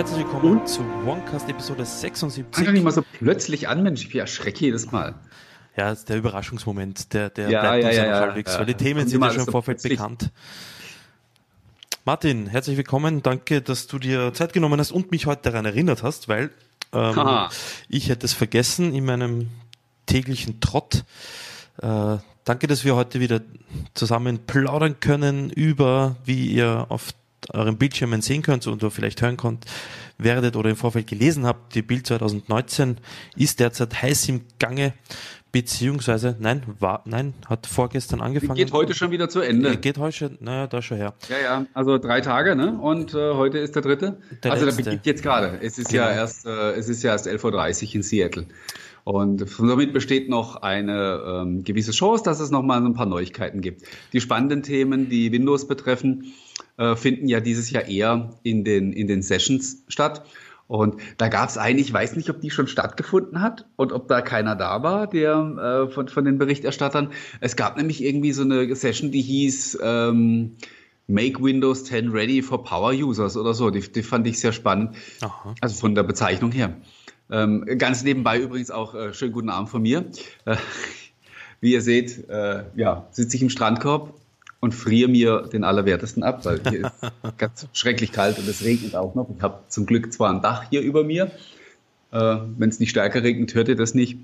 Herzlich willkommen zu OneCast Episode 76. Fang doch nicht mal so plötzlich an, Mensch, ich erschrecke jedes Mal. Ja, der Überraschungsmoment, der, der Ja, bleibt ja, uns ja, ja, halbwegs, weil die Themen sind ja schon im so Vorfeld plötzlich. bekannt. Martin, herzlich willkommen. Danke, dass du dir Zeit genommen hast und mich heute daran erinnert hast, weil ähm, ich hätte es vergessen in meinem täglichen Trott. Äh, danke, dass wir heute wieder zusammen plaudern können über, wie ihr auf euren Bildschirmen sehen könnt und vielleicht hören könnt, werdet oder im Vorfeld gelesen habt. Die Bild 2019 ist derzeit heiß im Gange, beziehungsweise, nein, war, nein, hat vorgestern Die angefangen. geht heute schon wieder zu Ende. Geht heute schon, naja, da schon her. Ja, ja, also drei Tage, ne? Und äh, heute ist der dritte. Der also letzte. der beginnt jetzt gerade. Es ist ja Genau. erst, äh, es ist ja erst 11.30 Uhr in Seattle. Und somit besteht noch eine ähm, gewisse Chance, dass es noch mal so ein paar Neuigkeiten gibt. Die spannenden Themen, die Windows betreffen, äh, finden ja dieses Jahr eher in den, in den Sessions statt. Und da gab es eine, ich weiß nicht, ob die schon stattgefunden hat und ob da keiner da war, der äh, von, von den Berichterstattern. Es gab nämlich irgendwie so eine Session, die hieß ähm, Make Windows 10 Ready for Power Users oder so. Die, die fand ich sehr spannend. Aha. Also von der Bezeichnung her. Ähm, ganz nebenbei übrigens auch äh, schönen guten Abend von mir. Äh, wie ihr seht, äh, ja, sitze ich im Strandkorb und friere mir den Allerwertesten ab, weil hier ist ganz schrecklich kalt und es regnet auch noch. Ich habe zum Glück zwar ein Dach hier über mir. Äh, Wenn es nicht stärker regnet, hört ihr das nicht.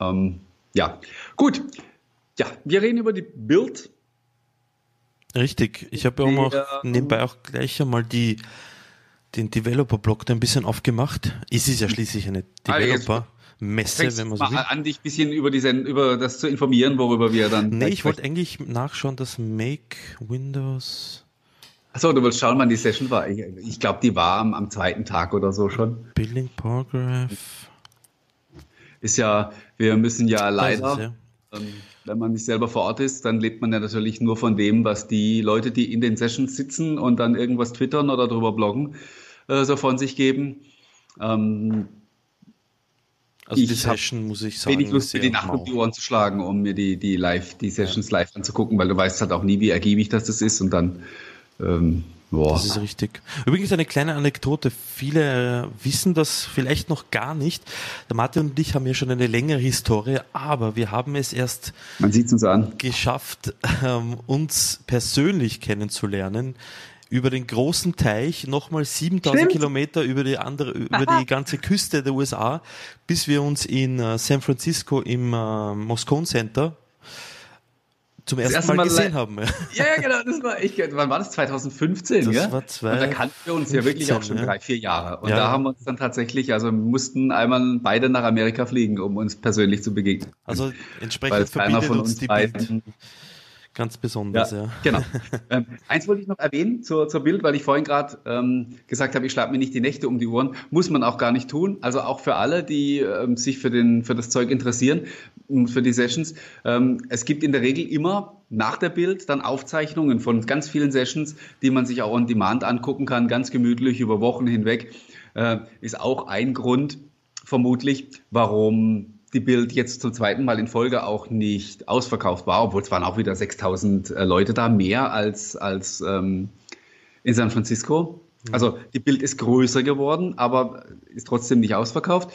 Ähm, ja, gut. Ja, wir reden über die Build. Richtig. Ich habe ja auch nebenbei auch gleich einmal die, den Developer-Blog da ein bisschen aufgemacht. Es ist ja schließlich eine Ah, Fängst wenn man mal so will. an, dich ein bisschen über, die Send über das zu informieren, worüber wir dann. Nee, ich wollte eigentlich nachschauen, dass Make Windows Achso, du willst schauen, wann die Session war. Ich, ich glaube, die war am, am zweiten Tag oder so schon. Billing Paragraph. Ist ja, wir müssen ja leider, es, ja. ähm, wenn man nicht selber vor Ort ist, dann lebt man ja natürlich nur von dem, was die Leute, die in den Sessions sitzen und dann irgendwas twittern oder drüber bloggen, äh, so von sich geben. Ähm, Also die ich hab Session, muss ich sagen, wenig Lust, mir die Nacht um die Ohren zu schlagen, um mir die, die live, die Sessions live anzugucken, weil du weißt halt auch nie, wie ergiebig das, das ist und dann, ähm, boah. Das ist richtig. Übrigens eine kleine Anekdote. Viele äh, wissen das vielleicht noch gar nicht. Der Martin und ich haben ja schon eine längere Historie, aber wir haben es erst Man uns an. geschafft, ähm, uns persönlich kennenzulernen. Über den großen Teich, nochmal 7000 Stimmt. Kilometer über die andere, über die ganze Küste der USA, bis wir uns in äh, San Francisco im äh, Moscone Center zum ersten erste Mal Mal gesehen haben. Ja, ja, genau, das war ich, wann war das? 2015, Das ja? war zwei- Und da kannten wir uns ja wirklich auch schon 15, ja. drei, vier Jahre. Und Ja. da haben wir uns dann tatsächlich, also mussten einmal beide nach Amerika fliegen, um uns persönlich zu begegnen. Also entsprechend verbindet von uns uns die beiden ganz besonders, ja. Genau. ähm, eins wollte ich noch erwähnen zur, zur Bild, weil ich vorhin gerade ähm, gesagt habe, ich schlafe mir nicht die Nächte um die Ohren. Muss man auch gar nicht tun. Also auch für alle, die ähm, sich für, den, für das Zeug interessieren, und für die Sessions. Ähm, es gibt in der Regel immer nach der Bild dann Aufzeichnungen von ganz vielen Sessions, die man sich auch on demand angucken kann, ganz gemütlich über Wochen hinweg. Äh, ist auch ein Grund, vermutlich, warum die Bild jetzt zum zweiten Mal in Folge auch nicht ausverkauft war, obwohl es waren auch wieder 6000 äh, Leute da, mehr als, als ähm, in San Francisco. Also die Bild ist größer geworden, aber ist trotzdem nicht ausverkauft.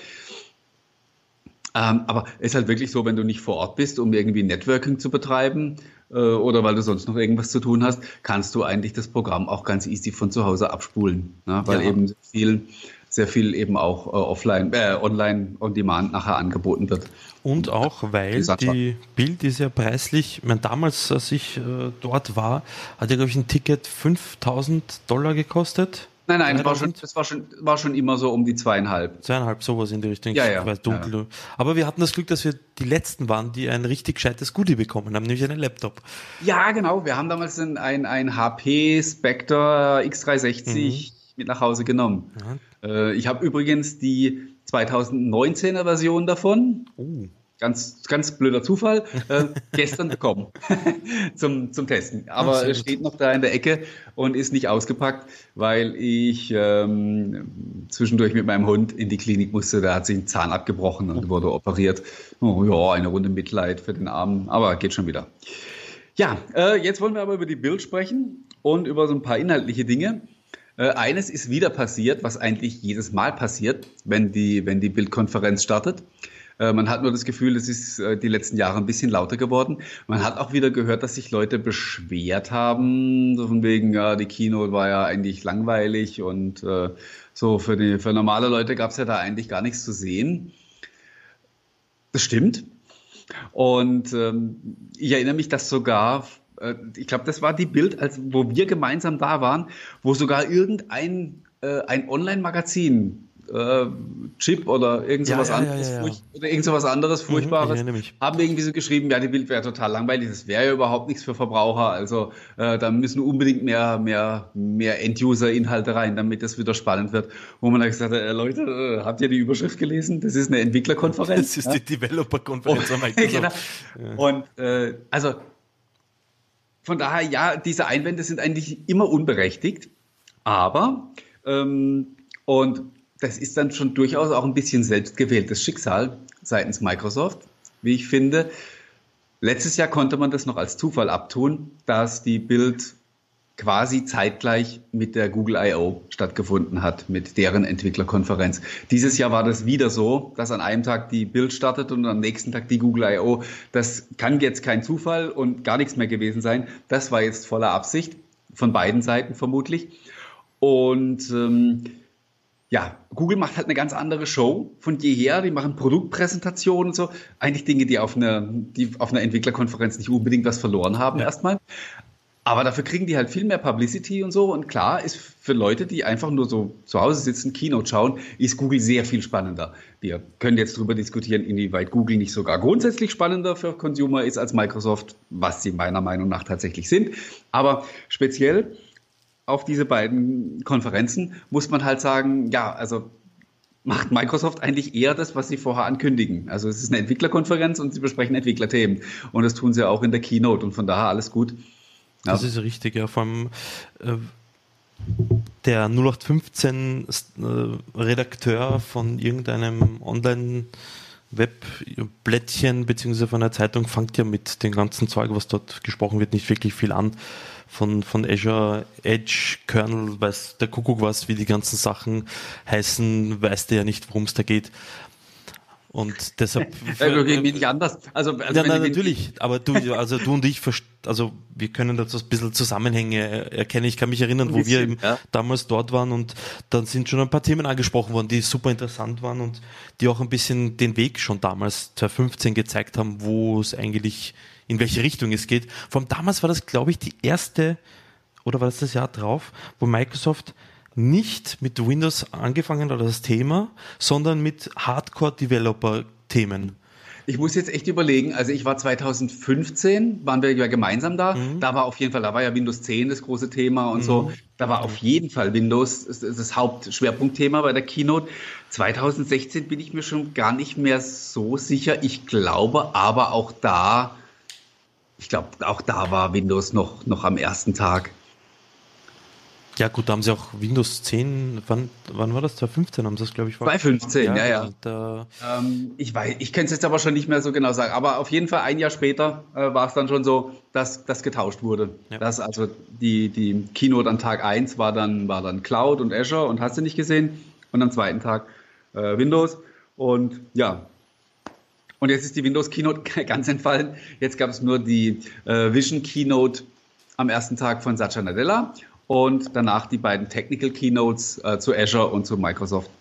Ähm, aber ist halt wirklich so, wenn du nicht vor Ort bist, um irgendwie Networking zu betreiben äh, oder weil du sonst noch irgendwas zu tun hast, kannst du eigentlich das Programm auch ganz easy von zu Hause abspulen, ne? weil Ja. eben viel, sehr viel eben auch äh, offline, äh, online on demand nachher angeboten wird. Und auch, weil die Bild ist ja preislich, ich meine, damals, als ich äh, dort war, hat ja, glaube ich, ein Ticket 5000 Dollar gekostet. Nein, nein, das war, schon, 3000? das war, schon, war schon immer so um die zweieinhalb. Zweieinhalb, sowas in die Richtung. Ja, ja, weiß dunkel. Aber wir hatten das Glück, dass wir die Letzten waren, die ein richtig gescheites Goodie bekommen haben, nämlich einen Laptop. Ja, genau. Wir haben damals ein, ein, ein HP Spectre X360 mit nach Hause genommen. Äh, ich habe übrigens die 2019er Version davon. Oh. Ganz, ganz blöder Zufall, äh, gestern bekommen zum, zum Testen. Aber es steht noch da in der Ecke und ist nicht ausgepackt, weil ich ähm, zwischendurch mit meinem Hund in die Klinik musste. Da hat sich ein Zahn abgebrochen und wurde operiert. Oh, ja, eine Runde Mitleid für den Armen, aber geht schon wieder. Ja, äh, jetzt wollen wir aber über die Build sprechen und über so ein paar inhaltliche Dinge. Äh, eines ist wieder passiert, was eigentlich jedes Mal passiert, wenn die, wenn die Bildkonferenz startet. Äh, man hat nur das Gefühl, es ist äh, die letzten Jahre ein bisschen lauter geworden. Man hat auch wieder gehört, dass sich Leute beschwert haben, so von wegen, ja, die Kino war ja eigentlich langweilig und äh, so für, die, für normale Leute gab es ja da eigentlich gar nichts zu sehen. Das stimmt. Und ähm, ich erinnere mich, dass sogar, ich glaube, das war die Bild, als wo wir gemeinsam da waren, wo sogar irgendein äh, ein Online-Magazin äh, Chip oder irgend sowas ja, ja, anderes ja, oder irgend sowas anderes mhm, Furchtbares haben irgendwie so geschrieben, ja, die Bild wäre total langweilig, das wäre ja überhaupt nichts für Verbraucher. Also äh, da müssen unbedingt mehr, mehr, mehr End-User-Inhalte rein, damit das wieder spannend wird. Wo man dann gesagt hat, äh, Leute, äh, habt ihr die Überschrift gelesen? Das ist eine Entwicklerkonferenz. Das ist die Developer-Konferenz am genau. Und äh, also von daher, ja, diese Einwände sind eigentlich immer unberechtigt, aber ähm, und das ist dann schon durchaus auch ein bisschen selbstgewähltes Schicksal seitens Microsoft, wie ich finde. Letztes Jahr konnte man das noch als Zufall abtun, dass die Bild quasi zeitgleich mit der Google I.O. stattgefunden hat, mit deren Entwicklerkonferenz. Dieses Jahr war das wieder so, dass an einem Tag die Bild startet und am nächsten Tag die Google I.O. Das kann jetzt kein Zufall und gar nichts mehr gewesen sein. Das war jetzt voller Absicht, von beiden Seiten vermutlich. Und ähm, ja, Google macht halt eine ganz andere Show von jeher. Die machen Produktpräsentationen und so. Eigentlich Dinge, die auf einer, die auf einer Entwicklerkonferenz nicht unbedingt was verloren haben ja. erstmal. Aber dafür kriegen die halt viel mehr Publicity und so. Und klar ist für Leute, die einfach nur so zu Hause sitzen, Keynote schauen, ist Google sehr viel spannender. Wir können jetzt darüber diskutieren, inwieweit Google nicht sogar grundsätzlich spannender für Consumer ist als Microsoft, was sie meiner Meinung nach tatsächlich sind. Aber speziell auf diese beiden Konferenzen muss man halt sagen, ja, also macht Microsoft eigentlich eher das, was sie vorher ankündigen. Also es ist eine Entwicklerkonferenz und sie besprechen Entwicklerthemen. Und das tun sie auch in der Keynote und von daher alles gut. Ja. Das ist richtig, ja. Vor allem äh, der 0815 äh, Redakteur von irgendeinem Online- Webblättchen beziehungsweise von einer Zeitung fängt ja mit dem ganzen Zeug, was dort gesprochen wird, nicht wirklich viel an von, von Azure Edge Kernel, weiß der Kuckuck was, wie die ganzen Sachen heißen, weiß der ja nicht, worum es da geht. Und deshalb. Ja, irgendwie nicht anders. Also, also ja, nein, natürlich. Aber du, also du und ich, also wir können da ein bisschen Zusammenhänge erkennen. Ich kann mich erinnern, wo wir eben ja. damals dort waren und dann sind schon ein paar Themen angesprochen worden, die super interessant waren und die auch ein bisschen den Weg schon damals 2015 gezeigt haben, wo es eigentlich in welche Richtung es geht. Vor allem damals war das, glaube ich, die erste, oder war das das Jahr drauf, wo Microsoft nicht mit Windows angefangen hat, das Thema, sondern mit Hardcore-Developer-Themen. Ich muss jetzt echt überlegen, also ich war 2015, waren wir ja gemeinsam da, mhm. da war auf jeden Fall, da war ja Windows 10 das große Thema und mhm. so, da war auf jeden Fall Windows das, das Hauptschwerpunktthema bei der Keynote. 2016 bin ich mir schon gar nicht mehr so sicher, ich glaube aber auch da ich glaube, auch da war Windows noch, noch am ersten Tag. Ja, gut, da haben sie auch Windows 10, wann, wann war das? 2015 haben sie das, glaube ich, 2015, ja, ja. ja. ähm, ich weiß, ich kann es jetzt aber schon nicht mehr so genau sagen, aber auf jeden Fall ein Jahr später äh, war es dann schon so, dass das getauscht wurde. Ja. Dass also die, die Keynote an Tag 1 war dann, war dann Cloud und Azure und hast du nicht gesehen und am zweiten Tag äh, Windows und ja, und jetzt ist die Windows Keynote ganz entfallen. Jetzt gab es nur die äh, Vision Keynote am ersten Tag von Satya Nadella und danach die beiden Technical Keynotes äh, zu Azure und zu Microsoft.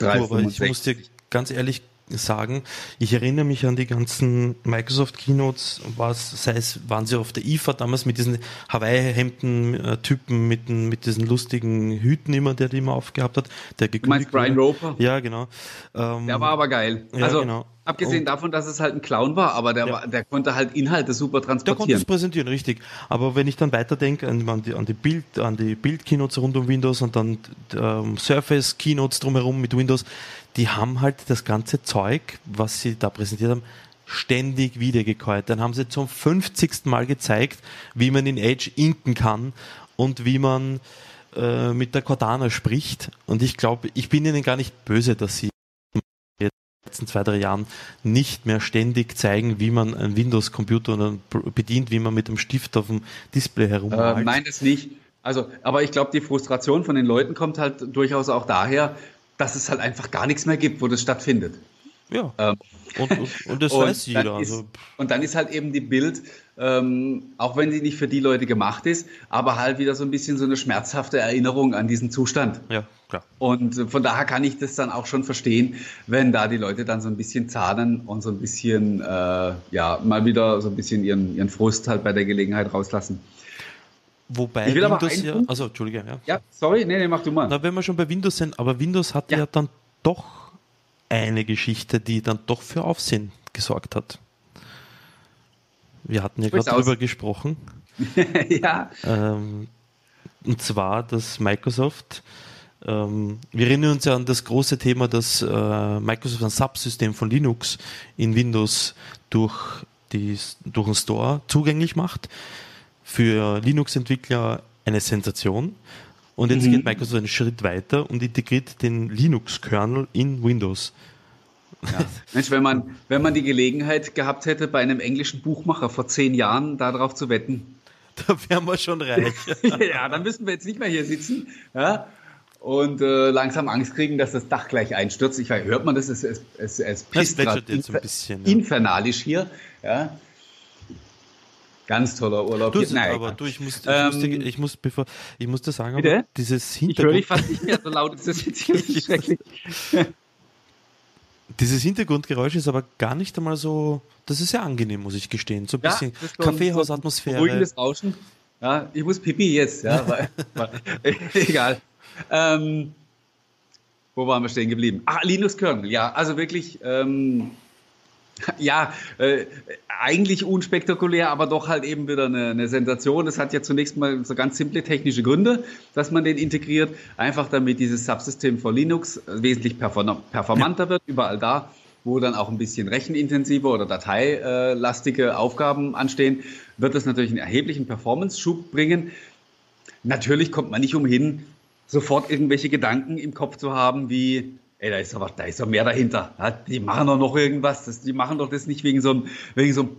365. ich muss dir ganz ehrlich sagen. Ich erinnere mich an die ganzen Microsoft Keynotes, was, sei es, waren sie auf der IFA damals mit diesen Hawaii-Hemden-Typen mit, mit diesen lustigen Hüten immer, der die immer aufgehabt hat. Der gekündigt du meinst Brian Roper? Ja, genau. Ähm, der war aber geil. Ja, also, genau. Abgesehen und, davon, dass es halt ein Clown war, aber der, ja. war, der konnte halt Inhalte super transportieren. Der konnte es präsentieren, richtig. Aber wenn ich dann weiterdenke an, an die, an die Bild, an die Bild-Keynotes rund um Windows und dann ähm, Surface-Keynotes drumherum mit Windows, die haben halt das ganze Zeug, was sie da präsentiert haben, ständig wiedergekäut. Dann haben sie zum 50. Mal gezeigt, wie man in Edge inken kann und wie man äh, mit der Cortana spricht. Und ich glaube, ich bin ihnen gar nicht böse, dass sie letzten zwei, drei Jahren nicht mehr ständig zeigen, wie man einen Windows-Computer bedient, wie man mit dem Stift auf dem Display herummalt. Äh, nein, das nicht. Also, aber ich glaube, die Frustration von den Leuten kommt halt durchaus auch daher, dass es halt einfach gar nichts mehr gibt, wo das stattfindet. Ja. Ähm, und, und, und, das und weiß jeder. Ist, also. Und dann ist halt eben die Bild, ähm, auch wenn sie nicht für die Leute gemacht ist, aber halt wieder so ein bisschen so eine schmerzhafte Erinnerung an diesen Zustand. Ja, klar. Und von daher kann ich das dann auch schon verstehen, wenn da die Leute dann so ein bisschen zahnen und so ein bisschen, äh, ja, mal wieder so ein bisschen ihren, ihren Frust halt bei der Gelegenheit rauslassen. Wobei ich will Windows ja, also Entschuldige, ja. Ja, sorry, nee, nee, mach du mal. Na, wenn wir schon bei Windows sind, aber Windows hat ja, ja dann doch eine Geschichte, die dann doch für Aufsehen gesorgt hat. Wir hatten ja gerade darüber gesprochen. ja. Ähm, und zwar, dass Microsoft, ähm, wir erinnern uns ja an das große Thema, dass äh, Microsoft ein Subsystem von Linux in Windows durch, die, durch den Store zugänglich macht. Für Linux-Entwickler eine Sensation. Und jetzt mhm. geht Microsoft einen Schritt weiter und integriert den Linux-Kernel in Windows. Ja. Mensch, wenn man, wenn man die Gelegenheit gehabt hätte, bei einem englischen Buchmacher vor zehn Jahren darauf zu wetten. Da wären wir schon reich. ja, dann müssten wir jetzt nicht mehr hier sitzen ja, und äh, langsam Angst kriegen, dass das Dach gleich einstürzt. Ich weiß, hört man das? Es, es, es, es pisst gerade infer bisschen, ja. infernalisch hier. Ja. Ganz toller Urlaub. Du, Nein, aber du, ich muss, ich, ähm, musste, ich muss, bevor, ich musste sagen, bitte? dieses Hintergrund. Ich höre dich fast nicht mehr so laut, ist das jetzt hier schrecklich. Dieses Hintergrundgeräusch ist aber gar nicht einmal so, das ist ja angenehm, muss ich gestehen. So ein ja, bisschen Kaffeehausatmosphäre. Ruhiges Rauschen. Ja, ich muss pipi jetzt, ja, weil, egal. Ähm, wo waren wir stehen geblieben? Ah, Linus Kernel, ja, also wirklich ähm, Ja, äh, eigentlich unspektakulär, aber doch halt eben wieder eine, eine, Sensation. Es hat ja zunächst mal so ganz simple technische Gründe, dass man den integriert, einfach damit dieses Subsystem von Linux wesentlich performanter wird, überall da, wo dann auch ein bisschen rechenintensive oder dateilastige Aufgaben anstehen, wird das natürlich einen erheblichen Performance-Schub bringen. Natürlich kommt man nicht umhin, sofort irgendwelche Gedanken im Kopf zu haben, wie ey, da ist aber, da ist doch mehr dahinter. Die machen doch noch irgendwas. Das, die machen doch das nicht wegen so einem, wegen so einem,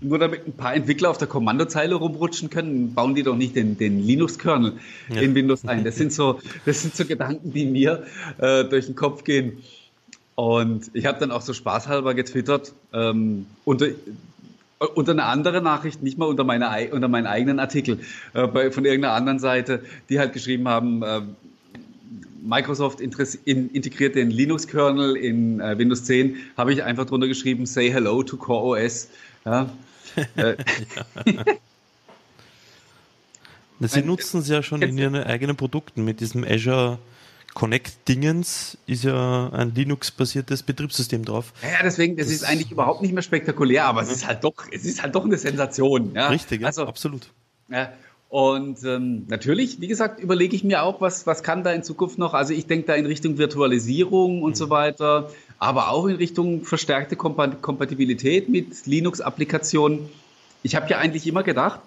nur damit ein paar Entwickler auf der Kommandozeile rumrutschen können, bauen die doch nicht den, den Linux-Kernel ja. in Windows ein. Das sind so, das sind so Gedanken, die mir äh, durch den Kopf gehen. Und ich habe dann auch so spaßhalber getwittert, ähm, unter, unter einer anderen Nachricht, nicht mal unter, meine, unter meinen eigenen Artikel, äh, bei, von irgendeiner anderen Seite, die halt geschrieben haben, äh, Microsoft in, integriert den Linux-Kernel in äh, Windows 10, habe ich einfach drunter geschrieben, say hello to Core OS. Ja. Äh. Sie nutzen es ja schon in Ihren eigenen Produkten. Mit diesem Azure Connect-Dingens ist ja ein Linux-basiertes Betriebssystem drauf. Ja, deswegen, das, das, ist eigentlich überhaupt nicht mehr spektakulär, aber es ist halt doch, es ist halt doch eine Sensation. Ja? Richtig, also, absolut. Ja, und ähm, natürlich, wie gesagt, überlege ich mir auch, was, was kann da in Zukunft noch. Also ich denke da in Richtung Virtualisierung und mhm. so weiter, aber auch in Richtung verstärkte Kompatibilität mit Linux-Applikationen. Ich habe ja eigentlich immer gedacht,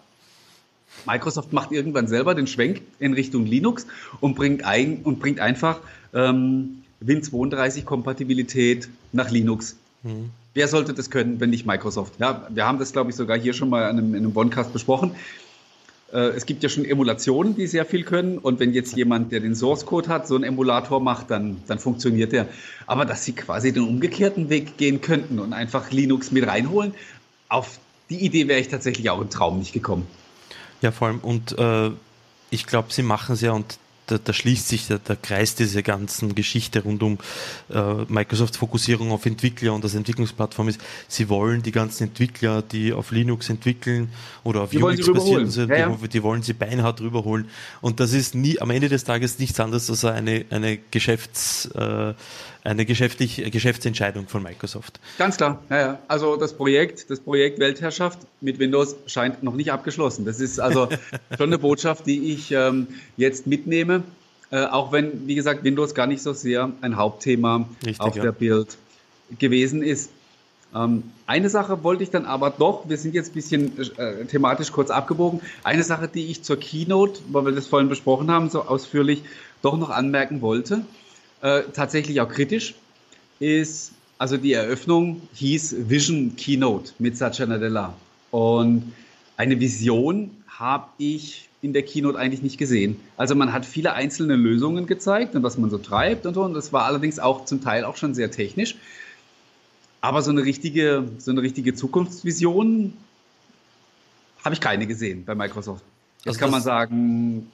Microsoft macht irgendwann selber den Schwenk in Richtung Linux und bringt, ein, und bringt einfach ähm, Win32-Kompatibilität nach Linux. Mhm. Wer sollte das können, wenn nicht Microsoft? Ja, wir haben das, glaube ich, sogar hier schon mal in einem, in einem Onecast besprochen. Äh, es gibt ja schon Emulationen, die sehr viel können. Und wenn jetzt jemand, der den Source Code hat, so einen Emulator macht, dann, dann funktioniert der. Aber dass sie quasi den umgekehrten Weg gehen könnten und einfach Linux mit reinholen, auf die Idee wäre ich tatsächlich auch im Traum nicht gekommen. Ja, vor allem, und äh, ich glaube, sie machen es ja, und da, da schließt sich der, der, Kreis dieser ganzen Geschichte rund um äh, Microsofts Fokussierung auf Entwickler und das Entwicklungsplattform ist, sie wollen die ganzen Entwickler, die auf Linux entwickeln oder auf die Unix basieren, sind, ja, ja. Die, die, wollen sie beinhart rüberholen. Und das ist nie am Ende des Tages nichts anderes als eine, eine Geschäfts, äh, eine geschäftlich, Geschäftsentscheidung von Microsoft. Ganz klar, ja, ja. Also das Projekt, das Projekt Weltherrschaft mit Windows scheint noch nicht abgeschlossen. Das ist also schon eine Botschaft, die ich ähm, jetzt mitnehme. Äh, auch wenn, wie gesagt, Windows gar nicht so sehr ein Hauptthema Richtig, auf ja. der Bild gewesen ist. Ähm, eine Sache wollte ich dann aber doch, wir sind jetzt ein bisschen äh, thematisch kurz abgebogen, eine Sache, die ich zur Keynote, weil wir das vorhin besprochen haben, so ausführlich, doch noch anmerken wollte äh, tatsächlich auch kritisch, ist, also die Eröffnung hieß Vision Keynote mit Satya Nadella. Und eine Vision habe ich in der Keynote eigentlich nicht gesehen. Also man hat viele einzelne Lösungen gezeigt und was man so treibt und so. Und das war allerdings auch zum Teil auch schon sehr technisch. Aber so eine richtige, so eine richtige Zukunftsvision habe ich keine gesehen bei Microsoft. Jetzt also kann man sagen,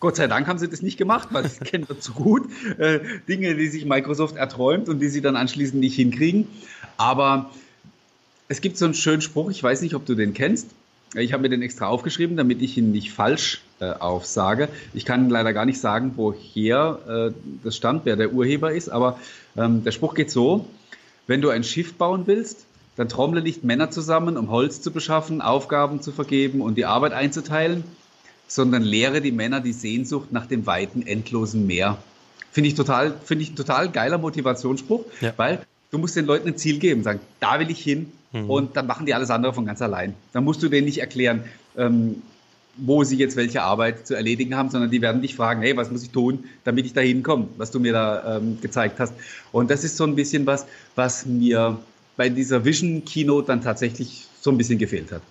Gott sei Dank haben sie das nicht gemacht, weil das kennen wir zu gut. Äh, Dinge, die sich Microsoft erträumt und die sie dann anschließend nicht hinkriegen. Aber es gibt so einen schönen Spruch, ich weiß nicht, ob du den kennst. Ich habe mir den extra aufgeschrieben, damit ich ihn nicht falsch äh, aufsage. Ich kann leider gar nicht sagen, woher äh, das stammt, wer der Urheber ist, aber ähm, der Spruch geht so, wenn du ein Schiff bauen willst, dann trommle nicht Männer zusammen, um Holz zu beschaffen, Aufgaben zu vergeben und die Arbeit einzuteilen, sondern lehre die Männer die Sehnsucht nach dem weiten, endlosen Meer. Finde ich total, finde ich ein total geiler Motivationsspruch, ja. weil du musst den Leuten ein Ziel geben, sagen, da will ich hin mhm. und dann machen die alles andere von ganz allein. Dann musst du denen nicht erklären, ähm, wo sie jetzt welche Arbeit zu erledigen haben, sondern die werden dich fragen, hey, was muss ich tun, damit ich da hinkomme, was du mir da ähm, gezeigt hast. Und das ist so ein bisschen was, was mir bei dieser Vision Keynote dann tatsächlich so ein bisschen gefehlt hat.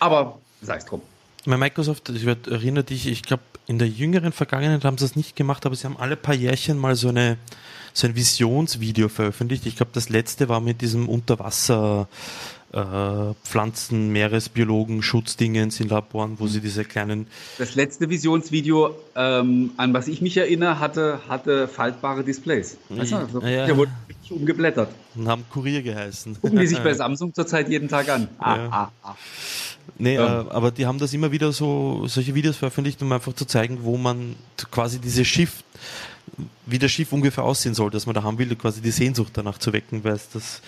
Aber sei es drum. Bei Microsoft, ich erinnere dich, ich glaube, in der jüngeren Vergangenheit haben sie das nicht gemacht, aber sie haben alle paar Jährchen mal so eine so ein Visionsvideo veröffentlicht. Ich glaube, das letzte war mit diesem Unterwasser äh, Pflanzen, Meeresbiologen, Schutzdingens in Laboren, wo sie diese kleinen. Das letzte Visionsvideo, ähm, an was ich mich erinnere, hatte, hatte faltbare Displays. Weißt du, also, ja. Der wurde richtig umgeblättert. Und haben Kurier geheißen. Gucken die sich bei Samsung zurzeit jeden Tag an. Ah, ja. ah, ah. Nee, ja. äh, aber die haben das immer wieder so, solche Videos veröffentlicht, um einfach zu zeigen, wo man quasi dieses Schiff, wie das Schiff ungefähr aussehen soll, dass man da haben will, quasi die Sehnsucht danach zu wecken, weil es das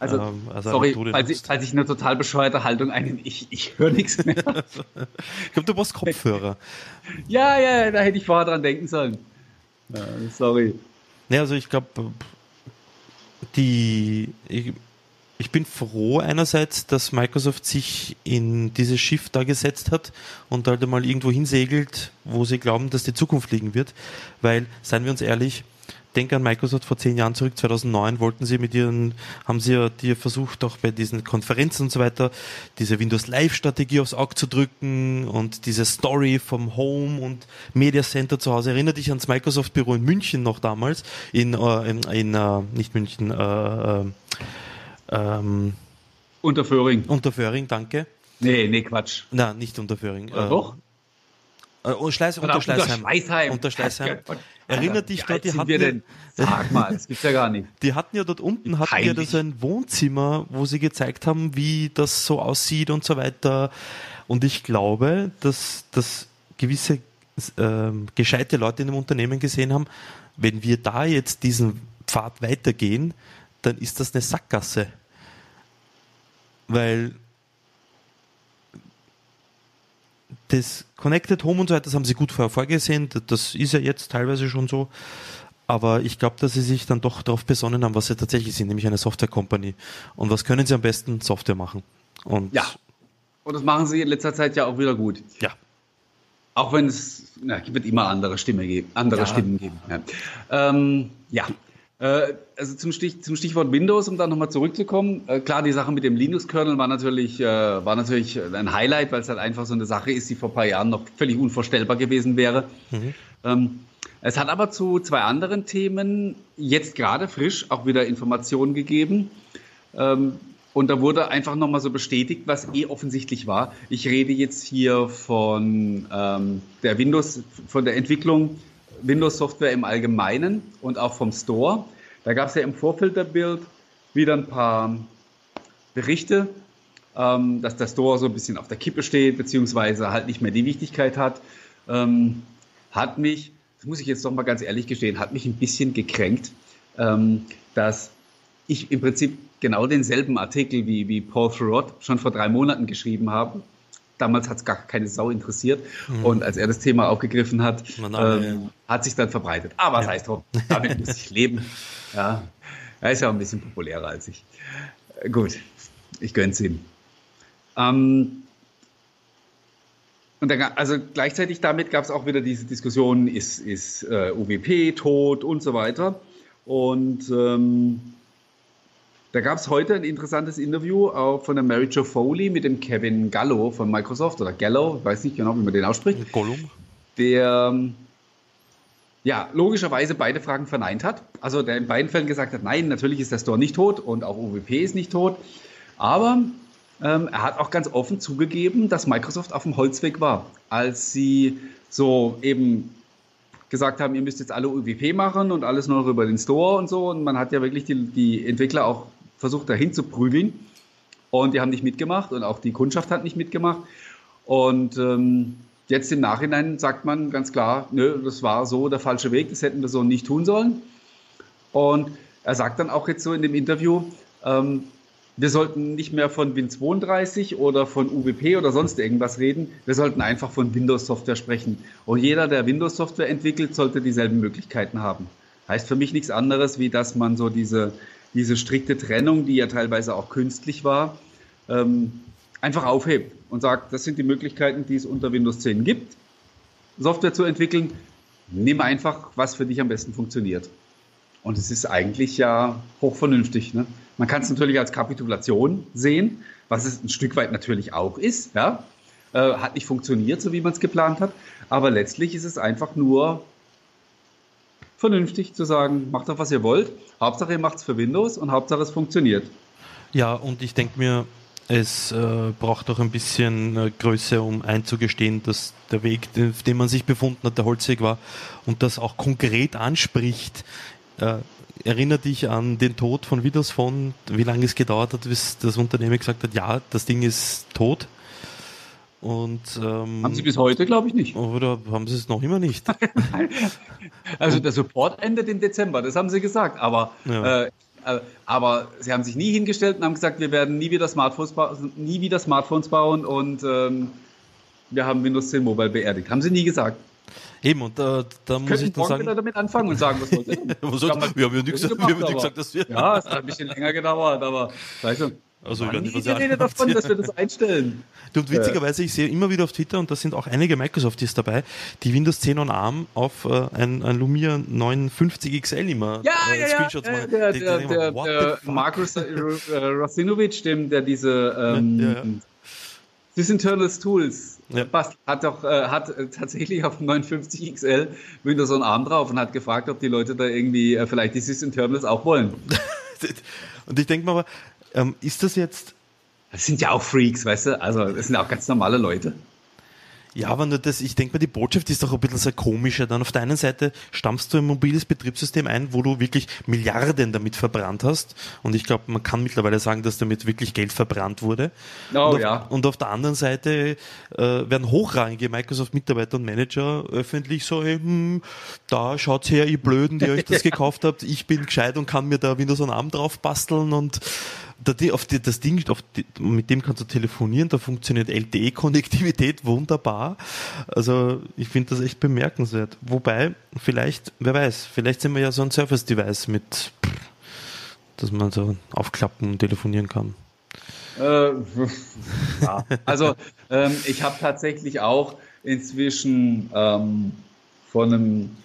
also, ähm, also sorry, falls ich, falls ich eine total bescheuerte Haltung einnehme, ich, ich höre nichts mehr. ich glaube, du brauchst Kopfhörer. ja, ja, da hätte ich vorher dran denken sollen. Ja, sorry. Ne, also ich glaube, die, ich, ich bin froh einerseits, dass Microsoft sich in dieses Schiff da gesetzt hat und halt einmal irgendwo hinsegelt, wo sie glauben, dass die Zukunft liegen wird. Weil, seien wir uns ehrlich, denke an Microsoft vor zehn Jahren zurück, 2009 wollten sie mit ihren, haben sie ja die versucht, auch bei diesen Konferenzen und so weiter, diese Windows Live Strategie aufs Auge zu drücken und diese Story vom Home und Media Center zu Hause. Erinnert dich ans Microsoft Büro in München noch damals, in, äh, in, in uh, nicht München, äh, äh, ähm, Unterföhring. Unterföhring, danke. Nee, nee, Quatsch. Na, nicht Unterföhring. Äh, doch. Äh, Schleiß, unter Schleißheim. Unter Schleißheim. Unter Schleißheim. Erinnert dich dort, die hatten wir denn? Sag mal, das gibt's ja gar nicht. Die hatten ja dort unten, hatten Peinlich. ja da so ein Wohnzimmer, wo sie gezeigt haben, wie das so aussieht und so weiter. Und ich glaube, dass, dass gewisse äh, gescheite Leute in dem Unternehmen gesehen haben, wenn wir da jetzt diesen Pfad weitergehen, dann ist das eine Sackgasse. Weil das Connected Home und so weiter, das haben sie gut vorgesehen. Das ist ja jetzt teilweise schon so. Aber ich glaube, dass sie sich dann doch darauf besonnen haben, was sie tatsächlich sind, nämlich eine Software Company. Und was können sie am besten? Software machen. Und ja. Und das machen sie in letzter Zeit ja auch wieder gut. Ja. Auch wenn es na, wird immer andere Stimme geben, andere ja. Stimmen geben. Ja. Ähm, ja. Äh, also zum, Stich, zum, Stichwort Windows, um da nochmal zurückzukommen. Äh, klar, die Sache mit dem Linux-Kernel war natürlich, äh, war natürlich ein Highlight, weil es halt einfach so eine Sache ist, die vor ein paar Jahren noch völlig unvorstellbar gewesen wäre. Mhm. Ähm, es hat aber zu zwei anderen Themen jetzt gerade frisch auch wieder Informationen gegeben. Ähm, und da wurde einfach nochmal so bestätigt, was eh offensichtlich war. Ich rede jetzt hier von ähm, der Windows, von der Entwicklung Windows-Software im Allgemeinen und auch vom Store. Da gab es ja im Vorfeld der Bild wieder ein paar Berichte, ähm, dass der Store so ein bisschen auf der Kippe steht, beziehungsweise halt nicht mehr die Wichtigkeit hat. Ähm, hat mich, das muss ich jetzt doch mal ganz ehrlich gestehen, hat mich ein bisschen gekränkt, ähm, dass ich im Prinzip genau denselben Artikel wie, wie Paul Thurrott schon vor drei Monaten geschrieben habe Damals hat es gar keine Sau interessiert. Mhm. Und als er das Thema aufgegriffen hat, ähm, hat sich dann verbreitet. Aber ja. sei es drum, damit muss ich leben. Ja, er ist ja auch ein bisschen populärer als ich. Äh, gut, ich gönn's ihm. Ähm, und dann, also gleichzeitig damit gab es auch wieder diese Diskussion, ist, ist äh, UWP tot und so weiter. Und ähm, da gab es heute ein interessantes Interview auch von der Mary Jo Foley mit dem Kevin Gallo von Microsoft oder Gallo, ich weiß nicht genau, wie man den ausspricht. Gollum. Der ja, logischerweise beide Fragen verneint hat. Also der in beiden Fällen gesagt hat, nein, natürlich ist der Store nicht tot und auch UWP ist nicht tot. Aber ähm, er hat auch ganz offen zugegeben, dass Microsoft auf dem Holzweg war, als sie so eben gesagt haben, ihr müsst jetzt alle UWP machen und alles nur über den Store und so. Und man hat ja wirklich die, die Entwickler auch versucht, dahin zu prügeln. Und die haben nicht mitgemacht und auch die Kundschaft hat nicht mitgemacht. Und ähm, jetzt im Nachhinein sagt man ganz klar, nö, das war so der falsche Weg, das hätten wir so nicht tun sollen. Und er sagt dann auch jetzt so in dem Interview, ähm, wir sollten nicht mehr von Win32 oder von UWP oder sonst irgendwas reden. Wir sollten einfach von Windows-Software sprechen. Und jeder, der Windows-Software entwickelt, sollte dieselben Möglichkeiten haben. Heißt für mich nichts anderes, wie dass man so diese, diese strikte Trennung, die ja teilweise auch künstlich war, ähm, einfach aufhebt und sagt, das sind die Möglichkeiten, die es unter Windows 10 gibt, Software zu entwickeln. Nimm einfach, was für dich am besten funktioniert. Und es ist eigentlich ja hochvernünftig. Ne? Man kann es natürlich als Kapitulation sehen, was es ein Stück weit natürlich auch ist. Ja? Äh, hat nicht funktioniert, so wie man es geplant hat. Aber letztlich ist es einfach nur vernünftig zu sagen, macht doch, was ihr wollt. Hauptsache, ihr macht es für Windows und Hauptsache, es funktioniert. Ja, und ich denke mir, es äh, braucht auch ein bisschen äh, Größe, um einzugestehen, dass der Weg, den, den man sich befunden hat, der Holzweg war und das auch konkret anspricht. Äh, erinnert dich an den Tod von Windows Phone, wie lange es gedauert hat, bis das Unternehmen gesagt hat, ja, das Ding ist tot. Und, ähm, haben sie bis heute, glaube ich, nicht. Oder haben sie es noch immer nicht? also der Support endet im Dezember, das haben sie gesagt. Aber, ja. äh, äh, aber sie haben sich nie hingestellt und haben gesagt, wir werden nie wieder Smartphones, nie wieder Smartphones bauen und ähm, wir haben Windows 10 Mobile beerdigt. Haben sie nie gesagt. Eben, und da, da muss ich dann sagen. Wir damit anfangen und sagen, was wollt ihr? wir haben ja nichts gesagt, dass wir. Ja, es hat ein bisschen länger gedauert, aber weißt du, also Mann, ich die Rede davon, dass wir das einstellen. Du, und witzigerweise, ich sehe immer wieder auf Twitter, und da sind auch einige Microsofties dabei, die Windows 10 on ARM auf äh, ein, ein Lumia 950 XL immer ja, äh, ja, Screenshots ja, machen. Der, der, der, der, der Markus äh, Rosinovic, dem, der diese ähm, ja, ja. Sysinternals Tools ja. Passt. Hat doch äh, hat äh, tatsächlich auf dem 59 XL Windows on ARM drauf und hat gefragt, ob die Leute da irgendwie äh, vielleicht die System Terminals auch wollen. und ich denke mal, ähm, ist das jetzt. Das sind ja auch Freaks, weißt du? Also, das sind auch ganz normale Leute. Ja, aber nur das, ich denke mal, die Botschaft ist doch ein bisschen sehr komischer. Dann auf der einen Seite stammst du ein mobiles Betriebssystem ein, wo du wirklich Milliarden damit verbrannt hast. Und ich glaube, man kann mittlerweile sagen, dass damit wirklich Geld verbrannt wurde. Oh, und, auf, ja. und auf der anderen Seite äh, werden hochrangige Microsoft-Mitarbeiter und Manager öffentlich so, hm, da schaut's her, ihr Blöden, die euch das gekauft habt. Ich bin gescheit und kann mir da Windows on ARM drauf basteln und das Ding, mit dem kannst du telefonieren, da funktioniert LTE-Konnektivität wunderbar. Also ich finde das echt bemerkenswert. Wobei, vielleicht, wer weiß, vielleicht sind wir ja so ein Surface-Device mit, dass man so aufklappen und telefonieren kann. Äh, ja. Also ähm, ich habe tatsächlich auch inzwischen ähm, von einem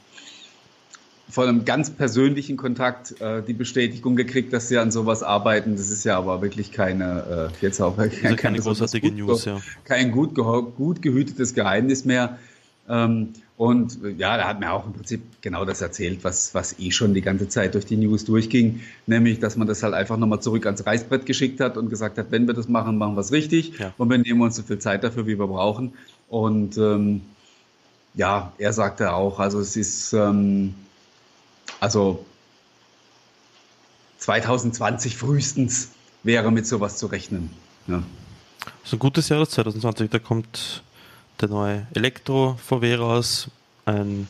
von einem ganz persönlichen Kontakt äh, die Bestätigung gekriegt, dass sie an sowas arbeiten. Das ist ja aber wirklich keine, äh, jetzt auch keine, also keine großartige gut, News, ja. Kein gut, gut gehütetes Geheimnis mehr. Ähm, und ja, da hat mir auch im Prinzip genau das erzählt, was, was eh schon die ganze Zeit durch die News durchging, nämlich, dass man das halt einfach nochmal zurück ans Reißbrett geschickt hat und gesagt hat, wenn wir das machen, machen wir es richtig ja. und wir nehmen uns so viel Zeit dafür, wie wir brauchen. Und ähm, ja, er sagte auch, also es ist, ähm, also 2020 frühestens wäre mit sowas zu rechnen. Ja. Das ist ein gutes Jahr, das 2020. Da kommt der neue Elektro VW raus, ein,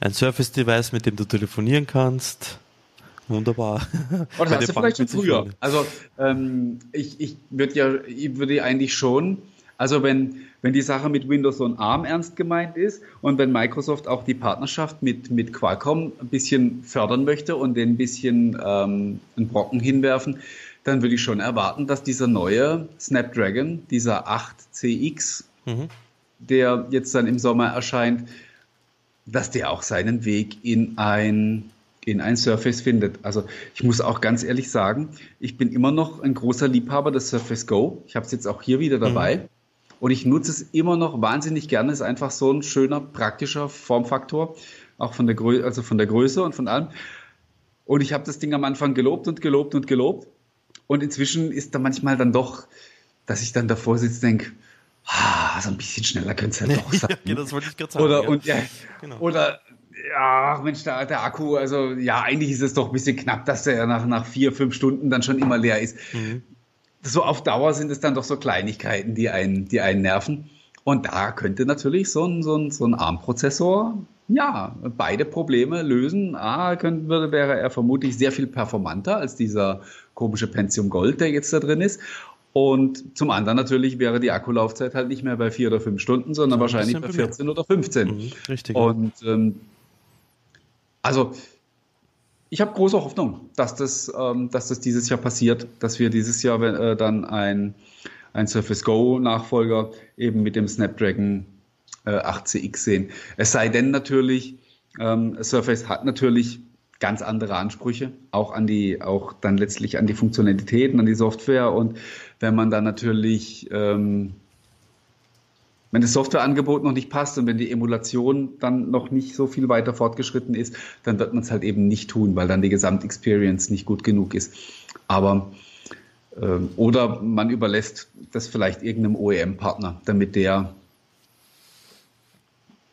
ein Surface-Device, mit dem du telefonieren kannst. Wunderbar. Oder hast du vielleicht schon früher. Also ähm, ich, ich würde ja, ich würde eigentlich schon, also wenn, wenn die Sache mit Windows on ARM ernst gemeint ist und wenn Microsoft auch die Partnerschaft mit, mit Qualcomm ein bisschen fördern möchte und den ein bisschen ähm, einen Brocken hinwerfen, dann würde ich schon erwarten, dass dieser neue Snapdragon, dieser 8CX, mhm. der jetzt dann im Sommer erscheint, dass der auch seinen Weg in ein in ein Surface findet. Also ich muss auch ganz ehrlich sagen, ich bin immer noch ein großer Liebhaber des Surface Go. Ich habe es jetzt auch hier wieder dabei. Mhm. Und ich nutze es immer noch wahnsinnig gerne. Es ist einfach so ein schöner, praktischer Formfaktor, auch von der, Grö also von der Größe und von allem. Und ich habe das Ding am Anfang gelobt und gelobt und gelobt. Und inzwischen ist da manchmal dann doch, dass ich dann davor sitze und denke, ah, so ein bisschen schneller könnte es halt doch sein. ja, das wollte ich gerade sagen. Oder, ja. Und, ja, genau. oder ja, Mensch, der, der Akku, also ja, eigentlich ist es doch ein bisschen knapp, dass der nach, nach vier, fünf Stunden dann schon immer leer ist. Mhm. So auf Dauer sind es dann doch so Kleinigkeiten, die einen, die einen nerven. Und da könnte natürlich so ein, so ein, so ein ARM-Prozessor ja, beide Probleme lösen. A, könnte, wäre er vermutlich sehr viel performanter als dieser komische Pentium Gold, der jetzt da drin ist. Und zum anderen natürlich wäre die Akkulaufzeit halt nicht mehr bei vier oder fünf Stunden, sondern ja, wahrscheinlich bei 14 oder 15. Mhm, richtig. Und ähm, also ich habe große Hoffnung, dass das, ähm, dass das dieses Jahr passiert, dass wir dieses Jahr äh, dann ein, ein Surface Go Nachfolger eben mit dem Snapdragon äh, 8CX sehen. Es sei denn natürlich, ähm, Surface hat natürlich ganz andere Ansprüche, auch an die, auch dann letztlich an die Funktionalitäten, an die Software. Und wenn man dann natürlich ähm, wenn das Softwareangebot noch nicht passt und wenn die Emulation dann noch nicht so viel weiter fortgeschritten ist, dann wird man es halt eben nicht tun, weil dann die Gesamtexperience nicht gut genug ist. Aber äh, oder man überlässt das vielleicht irgendeinem OEM-Partner, damit der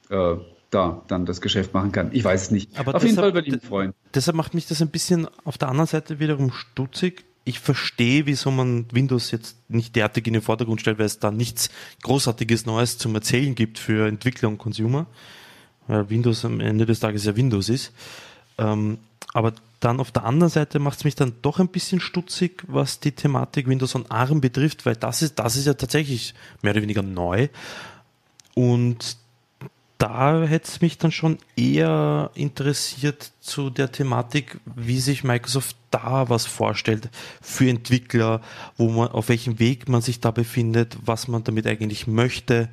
äh, da dann das Geschäft machen kann. Ich weiß es nicht. Aber auf deshalb, jeden Fall würde ich mich freuen. Deshalb macht mich das ein bisschen auf der anderen Seite wiederum stutzig, ich verstehe, wieso man Windows jetzt nicht derartig in den Vordergrund stellt, weil es da nichts Großartiges Neues zum Erzählen gibt für Entwickler und Consumer, weil Windows am Ende des Tages ja Windows ist. Ähm, aber dann auf der anderen Seite macht es mich dann doch ein bisschen stutzig, was die Thematik Windows on ARM betrifft, weil das ist, das ist ja tatsächlich mehr oder weniger neu. Und da hätte es mich dann schon eher interessiert zu der Thematik, wie sich Microsoft da was vorstellt für Entwickler, wo man, auf welchem Weg man sich da befindet, was man damit eigentlich möchte.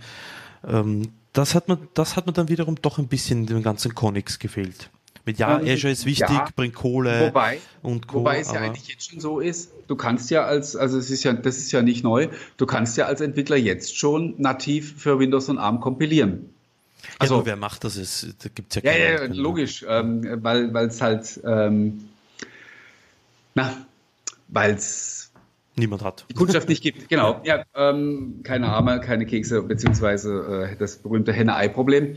Ähm, das hat man, das hat man dann wiederum doch ein bisschen in dem ganzen Conix gefehlt. Mit ja, ähm, Azure ist wichtig, ja, bringt Kohle wobei, und Co. Wobei es ja eigentlich jetzt schon so ist, du kannst ja als, also es ist ja, das ist ja nicht neu, du kannst ja als Entwickler jetzt schon nativ für Windows und ARM kompilieren. Also ja, wer macht das? Ist, da gibt's ja, ja, ja, ja logisch, ähm, weil es halt, ähm, na, weil es niemand hat. Die Kundschaft nicht gibt, genau. Ja, ähm, keine Arme, keine Kekse, beziehungsweise äh, das berühmte Henne-Ei-Problem.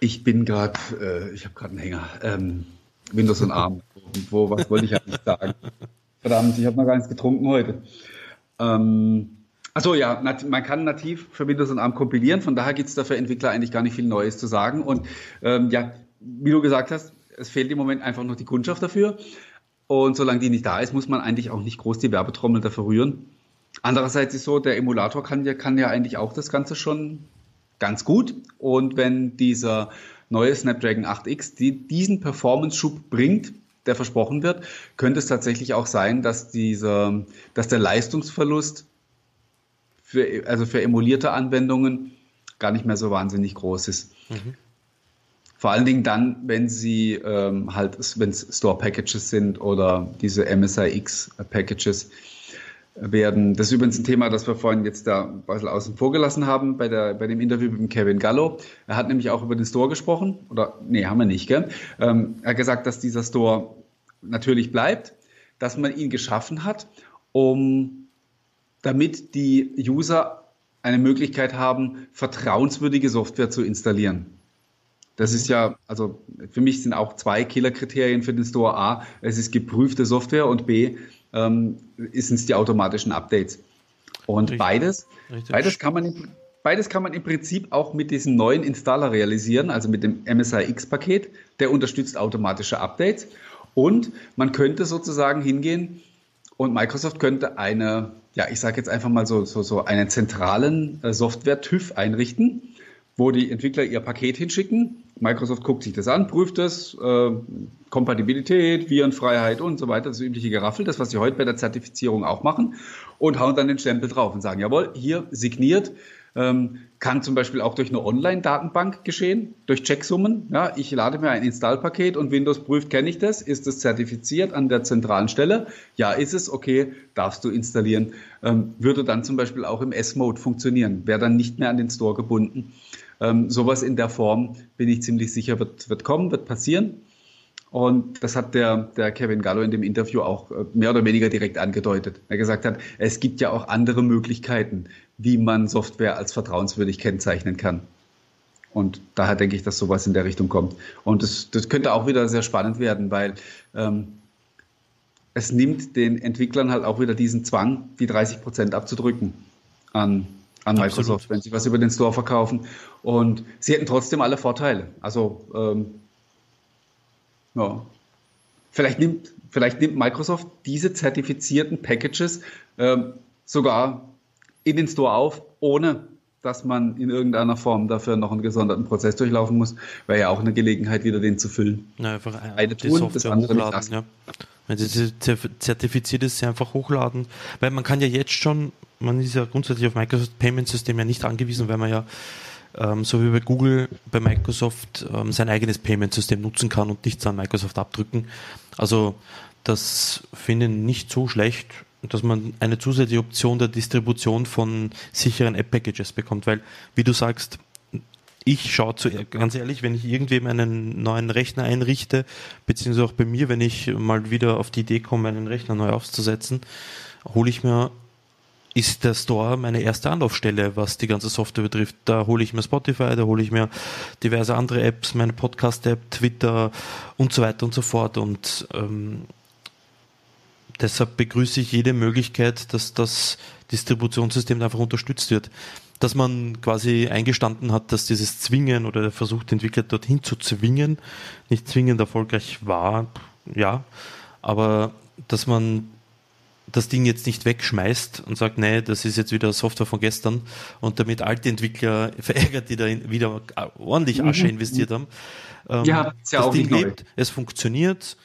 Ich bin gerade, äh, ich habe gerade einen Hänger. Ähm, Windows und ARM. Wo, was wollte ich eigentlich sagen? Verdammt, ich habe noch gar nichts getrunken heute. Ähm, Achso, ja, man kann nativ für Windows und ARM kompilieren, von daher gibt es da für Entwickler eigentlich gar nicht viel Neues zu sagen. Und ähm, ja, wie du gesagt hast, es fehlt im Moment einfach noch die Kundschaft dafür. Und solange die nicht da ist, muss man eigentlich auch nicht groß die Werbetrommel dafür rühren. Andererseits ist so, der Emulator kann ja, kann ja eigentlich auch das Ganze schon ganz gut. Und wenn dieser neue Snapdragon 8X die, diesen Performance-Schub bringt, der versprochen wird, könnte es tatsächlich auch sein, dass dieser, dass der Leistungsverlust für, also für emulierte Anwendungen gar nicht mehr so wahnsinnig groß ist. Mhm. Vor allen Dingen dann, wenn sie ähm, halt, wenn es Store-Packages sind oder diese MSIX-Packages werden. Das ist übrigens ein Thema, das wir vorhin jetzt da ein bisschen außen vor gelassen haben bei, der, bei dem Interview mit dem Kevin Gallo. Er hat nämlich auch über den Store gesprochen, oder nee, haben wir nicht, gell? Ähm, er hat gesagt, dass dieser Store natürlich bleibt, dass man ihn geschaffen hat, um damit die User eine Möglichkeit haben, vertrauenswürdige Software zu installieren. Das ist ja, also für mich sind auch zwei Killerkriterien für den Store. A, es ist geprüfte Software und B, ähm, sind es die automatischen Updates. Und Richtig. beides, Richtig. beides kann man im, Beides kann man im Prinzip auch mit diesem neuen Installer realisieren, also mit dem MSI X-Paket. Der unterstützt automatische Updates. Und man könnte sozusagen hingehen und Microsoft könnte eine ja, ich sage jetzt einfach mal so, so, so einen zentralen äh, Software-TÜV einrichten, wo die Entwickler ihr Paket hinschicken. Microsoft guckt sich das an, prüft das, äh, Kompatibilität, Virenfreiheit und so weiter, das übliche Geraffel, das, was sie heute bei der Zertifizierung auch machen, und hauen dann den Stempel drauf und sagen, jawohl, hier signiert ähm, kann zum Beispiel auch durch eine Online-Datenbank geschehen, durch Checksummen. Ja, ich lade mir ein Installpaket und Windows prüft, kenne ich das? Ist das zertifiziert an der zentralen Stelle? Ja, ist es, okay, darfst du installieren. Ähm, würde dann zum Beispiel auch im S-Mode funktionieren, wäre dann nicht mehr an den Store gebunden. Ähm, sowas in der Form bin ich ziemlich sicher, wird, wird kommen, wird passieren. Und das hat der, der Kevin Gallo in dem Interview auch äh, mehr oder weniger direkt angedeutet. Er gesagt hat, es gibt ja auch andere Möglichkeiten, wie man Software als vertrauenswürdig kennzeichnen kann. Und daher denke ich, dass sowas in der Richtung kommt. Und das, das könnte auch wieder sehr spannend werden, weil ähm, es nimmt den Entwicklern halt auch wieder diesen Zwang, die 30 Prozent abzudrücken an, an Microsoft, Absolut. wenn sie was über den Store verkaufen. Und sie hätten trotzdem alle Vorteile. Also ähm, ja. Vielleicht nimmt, vielleicht nimmt Microsoft diese zertifizierten Packages ähm, sogar in den Store auf, ohne dass man in irgendeiner Form dafür noch einen gesonderten Prozess durchlaufen muss, wäre ja auch eine Gelegenheit, wieder den zu füllen. Ja, einfach eine die tun, Software hochladen. Ja. Wenn sie zertifiziert ist, sie einfach hochladen. Weil man kann ja jetzt schon, man ist ja grundsätzlich auf Microsoft Payment System ja nicht angewiesen, weil man ja ähm, so wie bei Google, bei Microsoft ähm, sein eigenes Payment-System nutzen kann und nichts an Microsoft abdrücken. Also das finde ich nicht so schlecht, dass man eine zusätzliche Option der Distribution von sicheren App-Packages bekommt, weil, wie du sagst, ich schaue zu, ganz ehrlich, wenn ich irgendwem einen neuen Rechner einrichte, beziehungsweise auch bei mir, wenn ich mal wieder auf die Idee komme, einen Rechner neu aufzusetzen, hole ich mir ist der Store meine erste Anlaufstelle, was die ganze Software betrifft. Da hole ich mir Spotify, da hole ich mir diverse andere Apps, meine Podcast-App, Twitter und so weiter und so fort. Und ähm, deshalb begrüße ich jede Möglichkeit, dass das Distributionssystem einfach unterstützt wird. Dass man quasi eingestanden hat, dass dieses Zwingen oder der Versuch, den Entwickler dorthin zu zwingen, nicht zwingend erfolgreich war, ja, aber dass man das Ding jetzt nicht wegschmeißt und sagt, nee, das ist jetzt wieder Software von gestern und damit alte Entwickler verärgert, die da wieder ordentlich Asche mhm. investiert haben. Ähm, ja, ist ja das auch Ding lebt, es funktioniert,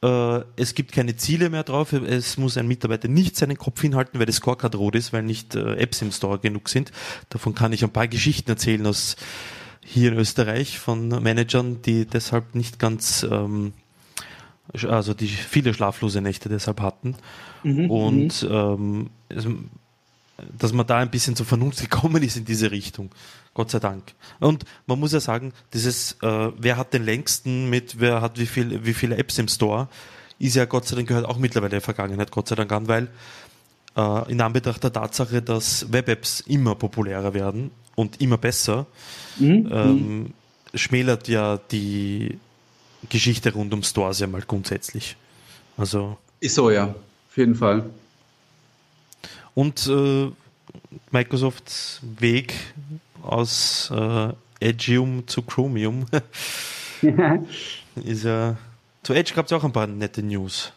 es gibt keine Ziele mehr drauf, es muss ein Mitarbeiter nicht seinen Kopf hinhalten, weil das Scorecard rot ist, weil nicht äh, Apps im Store genug sind. Davon kann ich ein paar Geschichten erzählen aus hier in Österreich von Managern, die deshalb nicht ganz ähm, also die viele schlaflose Nächte deshalb hatten. Mhm, und mhm. ähm, dass man da ein bisschen zur Vernunft gekommen ist in diese Richtung. Gott sei Dank. Und man muss ja sagen, dieses, äh, wer hat den längsten mit, wer hat wie, viel, wie viele Apps im Store, ist ja Gott sei Dank gehört auch mittlerweile der Vergangenheit, Gott sei Dank an, weil äh, in Anbetracht der Tatsache, dass Web-Apps immer populärer werden und immer besser, mhm, ähm, schmälert ja die Geschichte rund um Stores ja mal grundsätzlich. Also. Ist so, ja. Auf jeden Fall. Und äh, Microsofts Weg aus äh, Edgeium zu Chromium ist ja. zu Edge gab es auch ein paar nette News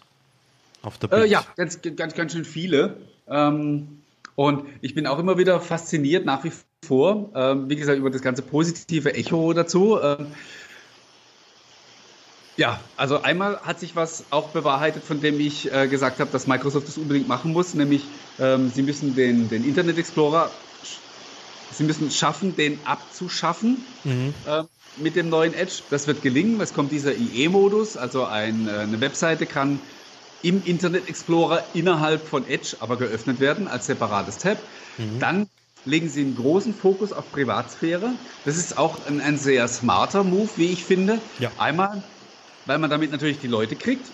auf der äh, Ja, ganz, ganz, ganz schön viele. Ähm, und ich bin auch immer wieder fasziniert nach wie vor, ähm, wie gesagt, über das ganze positive Echo dazu. Ähm, ja, also einmal hat sich was auch bewahrheitet, von dem ich äh, gesagt habe, dass Microsoft das unbedingt machen muss, nämlich ähm, sie müssen den, den Internet Explorer, sie müssen schaffen, den abzuschaffen mhm. äh, mit dem neuen Edge. Das wird gelingen. Es kommt dieser IE-Modus, also ein, äh, eine Webseite kann im Internet Explorer innerhalb von Edge aber geöffnet werden als separates Tab. Mhm. Dann legen sie einen großen Fokus auf Privatsphäre. Das ist auch ein, ein sehr smarter Move, wie ich finde. Ja. Einmal weil man damit natürlich die Leute kriegt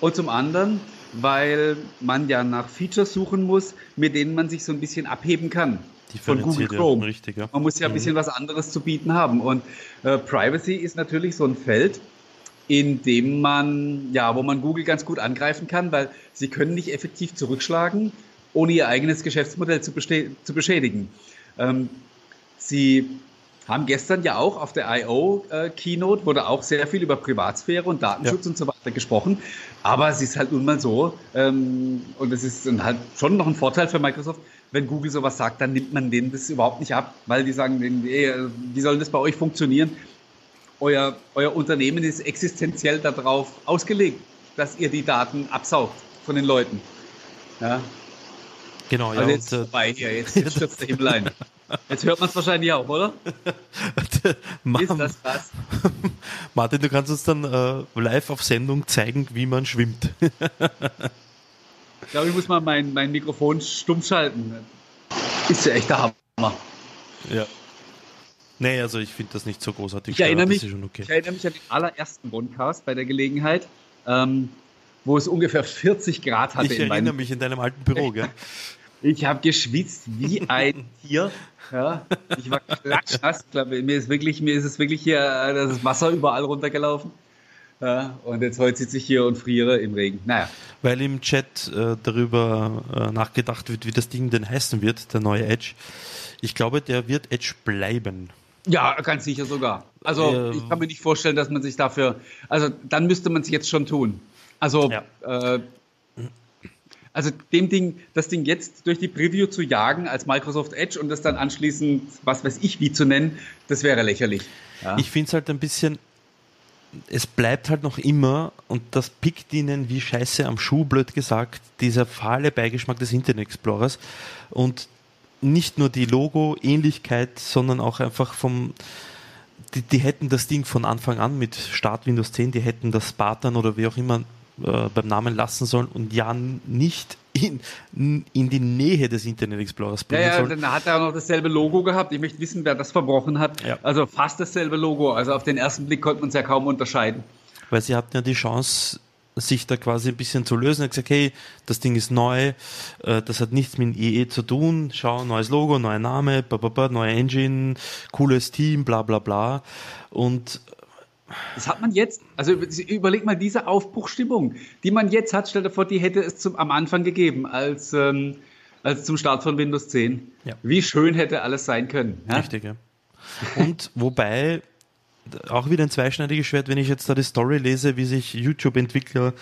und zum anderen, weil man ja nach Features suchen muss, mit denen man sich so ein bisschen abheben kann von Google Chrome. Richtig, ja. Man muss ja ein mhm. bisschen mhm. was anderes zu bieten haben und äh, Privacy ist natürlich so ein Feld, in dem man, ja, wo man Google ganz gut angreifen kann, weil sie können nicht effektiv zurückschlagen, ohne ihr eigenes Geschäftsmodell zu, zu beschädigen. Ähm, sie haben gestern ja auch auf der I.O. Keynote wurde auch sehr viel über Privatsphäre und Datenschutz ja. und so weiter gesprochen. Aber es ist halt nun mal so, ähm, und es ist halt schon noch ein Vorteil für Microsoft, wenn Google sowas sagt, dann nimmt man denen das überhaupt nicht ab, weil die sagen, ey, wie soll das bei euch funktionieren? Euer, euer Unternehmen ist existenziell darauf ausgelegt, dass ihr die Daten absaugt von den Leuten. Ja. Genau, ja. Also jetzt und, äh, vorbei hier, jetzt, jetzt stürzt der Himmel ein. Jetzt hört man es wahrscheinlich auch, oder? Ist das was? Martin, du kannst uns dann äh, live auf Sendung zeigen, wie man schwimmt. ich glaube, ich muss mal mein, mein Mikrofon stumm schalten. Ist ja echt der Hammer. Ja. Nee, also ich finde das nicht so großartig. Ich erinnere, mich, okay. ich erinnere mich an den allerersten Podcast bei der Gelegenheit, ähm, wo es ungefähr 40 Grad hatte. Ich erinnere mich in deinem alten Büro, gell? Ich habe geschwitzt wie ein Tier. Ja, ich war klatschnass. Mir ist wirklich, mir ist es wirklich hier das Wasser überall runtergelaufen. Ja, und jetzt heute sitze ich hier und friere im Regen. Naja. Weil im Chat äh, darüber äh, nachgedacht wird, wie das Ding denn heißen wird, der neue Edge. Ich glaube, der wird Edge bleiben. Ja, ganz sicher sogar. Also äh, ich kann mir nicht vorstellen, dass man sich dafür, also dann müsste man es jetzt schon tun. Also ja. Also dem Ding, das Ding jetzt durch die Preview zu jagen als Microsoft Edge und das dann anschließend, was weiß ich, wie zu nennen, das wäre lächerlich. Ja. Ich finde es halt ein bisschen, es bleibt halt noch immer, und das pickt ihnen wie Scheiße am Schuh, blöd gesagt, dieser fahle Beigeschmack des Internet Explorers. Und nicht nur die Logo-Ähnlichkeit, sondern auch einfach vom, die, die, hätten das Ding von Anfang an mit Start Windows 10, die hätten das Spartan oder wie auch immer äh, beim Namen lassen sollen und ja nicht in, in die Nähe des Internet Explorers bringen ja, ja, sollen. Dann hat er auch noch dasselbe Logo gehabt. Ich möchte wissen, wer das verbrochen hat. Ja. Also fast dasselbe Logo. Also auf den ersten Blick konnte man es ja kaum unterscheiden. Weil sie hatten ja die Chance, sich da quasi ein bisschen zu lösen. Er hat gesagt, hey, das Ding ist neu, äh, das hat nichts mit EE zu tun. Schau, neues Logo, neuer Name, neue Engine, cooles Team, bla bla bla. Und das hat man jetzt, also überleg mal diese Aufbruchstimmung, die man jetzt hat, stell dir vor, die hätte es zum, am Anfang gegeben, als, ähm, als zum Start von Windows 10. Ja. Wie schön hätte alles sein können. Ja? Richtig, ja. Und wobei, auch wieder ein zweischneidiges Schwert, wenn ich jetzt da die Story lese, wie sich YouTube-Entwickler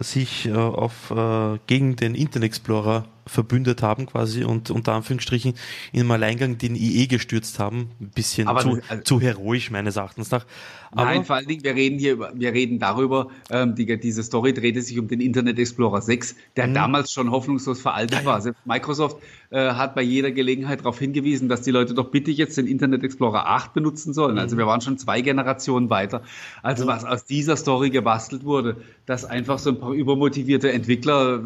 sich äh, auf, äh, gegen den Internet Explorer verbündet haben quasi und unter Anführungsstrichen in einem Alleingang den IE gestürzt haben. Ein bisschen aber zu, also, zu heroisch meines Erachtens nach. Aber nein, vor allen Dingen, wir reden hier über, wir reden darüber, ähm, die, diese Story drehte sich um den Internet Explorer 6, der mhm. damals schon hoffnungslos veraltet ja, war. Selbst Microsoft äh, hat bei jeder Gelegenheit darauf hingewiesen, dass die Leute doch bitte jetzt den Internet Explorer 8 benutzen sollen. Also mhm. wir waren schon zwei Generationen weiter. Also was aus dieser Story gebastelt wurde, dass einfach so ein paar übermotivierte Entwickler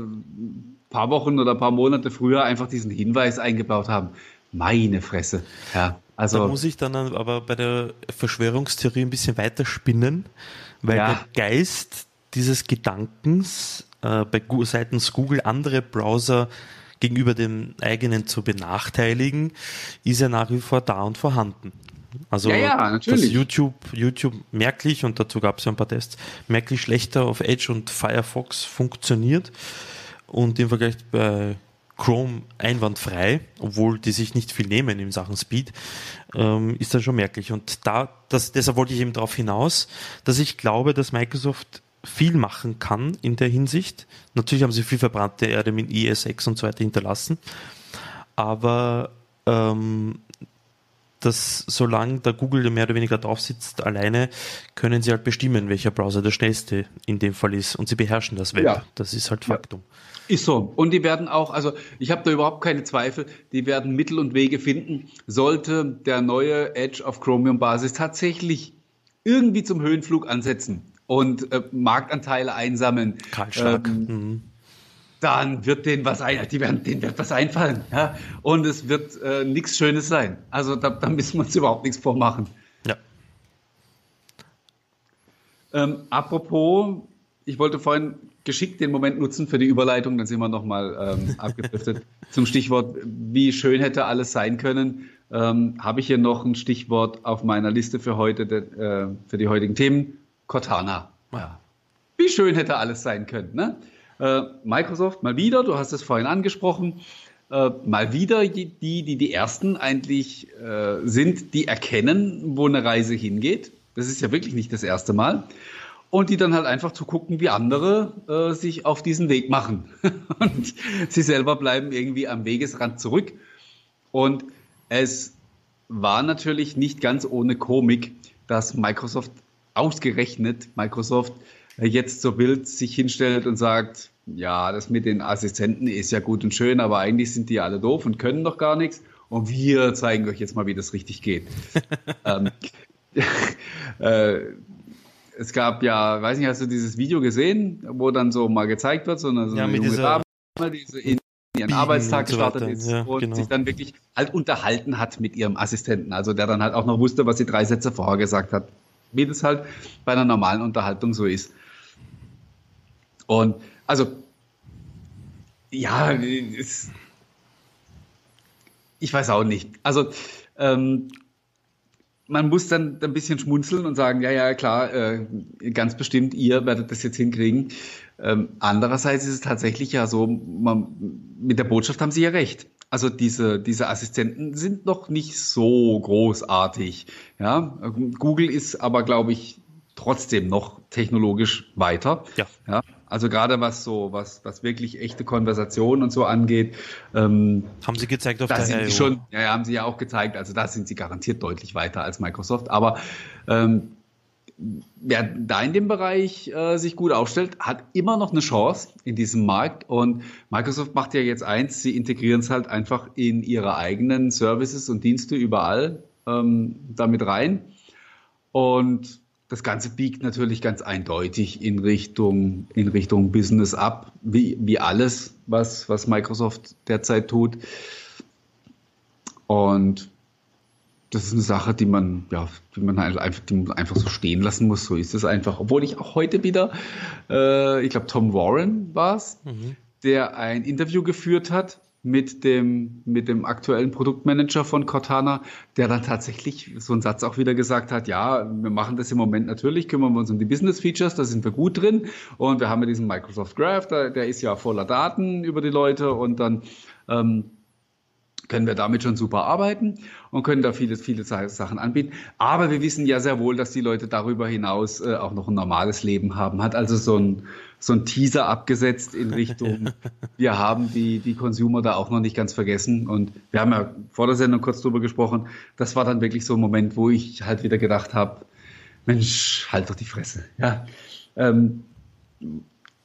paar Wochen oder ein paar Monate früher einfach diesen Hinweis eingebaut haben. Meine Fresse. Ja, also. Da muss ich dann aber bei der Verschwörungstheorie ein bisschen weiter spinnen, weil ja. der Geist dieses Gedankens äh, bei seitens Google andere Browser gegenüber dem eigenen zu benachteiligen, ist ja nach wie vor da und vorhanden. Also ja, ja, dass YouTube, YouTube merklich, und dazu gab es ja ein paar Tests, merklich schlechter auf Edge und Firefox funktioniert und im Vergleich bei Chrome einwandfrei, obwohl die sich nicht viel nehmen in Sachen Speed, ähm, ist dann schon merklich. Und da, das, deshalb wollte ich eben darauf hinaus, dass ich glaube, dass Microsoft viel machen kann in der Hinsicht. Natürlich haben sie viel verbrannte Erde mit IS6 und so weiter hinterlassen, aber ähm, dass solange der Google mehr oder weniger drauf sitzt alleine, können sie halt bestimmen, welcher Browser der schnellste in dem Fall ist und sie beherrschen das Web. Ja. Das ist halt Faktum. Ja. Ist so. Und die werden auch, also ich habe da überhaupt keine Zweifel, die werden Mittel und Wege finden, sollte der neue Edge auf Chromium-Basis tatsächlich irgendwie zum Höhenflug ansetzen und äh, Marktanteile einsammeln. Karl Stark. Ähm, mhm. Dann wird denen was ein, die werden, denen wird was einfallen. Ja? Und es wird äh, nichts Schönes sein. Also da, da müssen wir uns überhaupt nichts vormachen. Ja. Ähm, apropos, ich wollte vorhin geschickt den Moment nutzen für die Überleitung, dann sind wir nochmal ähm, abgedriftet. Zum Stichwort, wie schön hätte alles sein können, ähm, habe ich hier noch ein Stichwort auf meiner Liste für heute, de, äh, für die heutigen Themen. Cortana. Ja. Wie schön hätte alles sein können. Ne? Äh, Microsoft mal wieder, du hast es vorhin angesprochen, äh, mal wieder die, die, die ersten eigentlich äh, sind, die erkennen, wo eine Reise hingeht. Das ist ja wirklich nicht das erste Mal und die dann halt einfach zu gucken, wie andere äh, sich auf diesen Weg machen. und sie selber bleiben irgendwie am Wegesrand zurück. Und es war natürlich nicht ganz ohne Komik, dass Microsoft ausgerechnet, Microsoft äh, jetzt so wild sich hinstellt und sagt, ja, das mit den Assistenten ist ja gut und schön, aber eigentlich sind die alle doof und können doch gar nichts. und wir zeigen euch jetzt mal, wie das richtig geht. ähm, äh, es gab ja, weiß nicht, hast du dieses Video gesehen, wo dann so mal gezeigt wird, so eine, so Ja, eine junge Dame, die so in ihren Biegen Arbeitstag so gestartet weiter. ist Ja, und genau. sich dann wirklich halt unterhalten hat mit ihrem Assistenten. Also der dann halt auch noch wusste, was sie drei Sätze vorher gesagt hat. Wie das halt bei einer normalen Unterhaltung so ist. Und also, ja, es, ich weiß auch nicht. Also, ähm, man muss dann ein bisschen schmunzeln und sagen, ja, ja, klar, äh, ganz bestimmt, ihr werdet das jetzt hinkriegen. Ähm, andererseits ist es tatsächlich ja so, man, mit der Botschaft haben sie ja recht. Also diese, diese Assistenten sind noch nicht so großartig. Ja, Google ist aber, glaube ich, trotzdem noch technologisch weiter. Ja. Ja, also gerade was so, was, was wirklich echte Konversation und so angeht, ähm, Haben sie gezeigt auf da der sind sie schon, ja, ja, haben sie ja auch gezeigt, also da sind sie garantiert deutlich weiter als Microsoft. Aber ähm, wer da in dem Bereich äh, sich gut aufstellt, hat immer noch eine Chance in diesem Markt. Und Microsoft macht ja jetzt eins, sie integrieren es halt einfach in ihre eigenen Services und Dienste überall ähm, damit rein. Und das Ganze biegt natürlich ganz eindeutig in Richtung, in Richtung Business ab, wie, wie alles, was, was Microsoft derzeit tut. Und das ist eine Sache, die man, ja, die man halt einfach, die man einfach so stehen lassen muss. So ist es einfach. Obwohl ich auch heute wieder, äh, ich glaube, Tom Warren war es, der ein Interview geführt hat mit dem, mit dem aktuellen Produktmanager von Cortana, der dann tatsächlich so einen Satz auch wieder gesagt hat, ja, wir machen das im Moment natürlich, kümmern wir uns um die Business Features, da sind wir gut drin und wir haben ja diesen Microsoft Graph, der, der ist ja voller Daten über die Leute und dann ähm, können wir damit schon super arbeiten und können da viele, viele Sachen anbieten. Aber wir wissen ja sehr wohl, dass die Leute darüber hinaus äh, auch noch ein normales Leben haben. Hat also so ein, so ein Teaser abgesetzt in Richtung, wir haben die, die Consumer da auch noch nicht ganz vergessen. Und wir haben ja vor der Sendung kurz drüber gesprochen. Das war dann wirklich so ein Moment, wo ich halt wieder gedacht habe, Mensch, halt doch die Fresse. Ja. Ähm,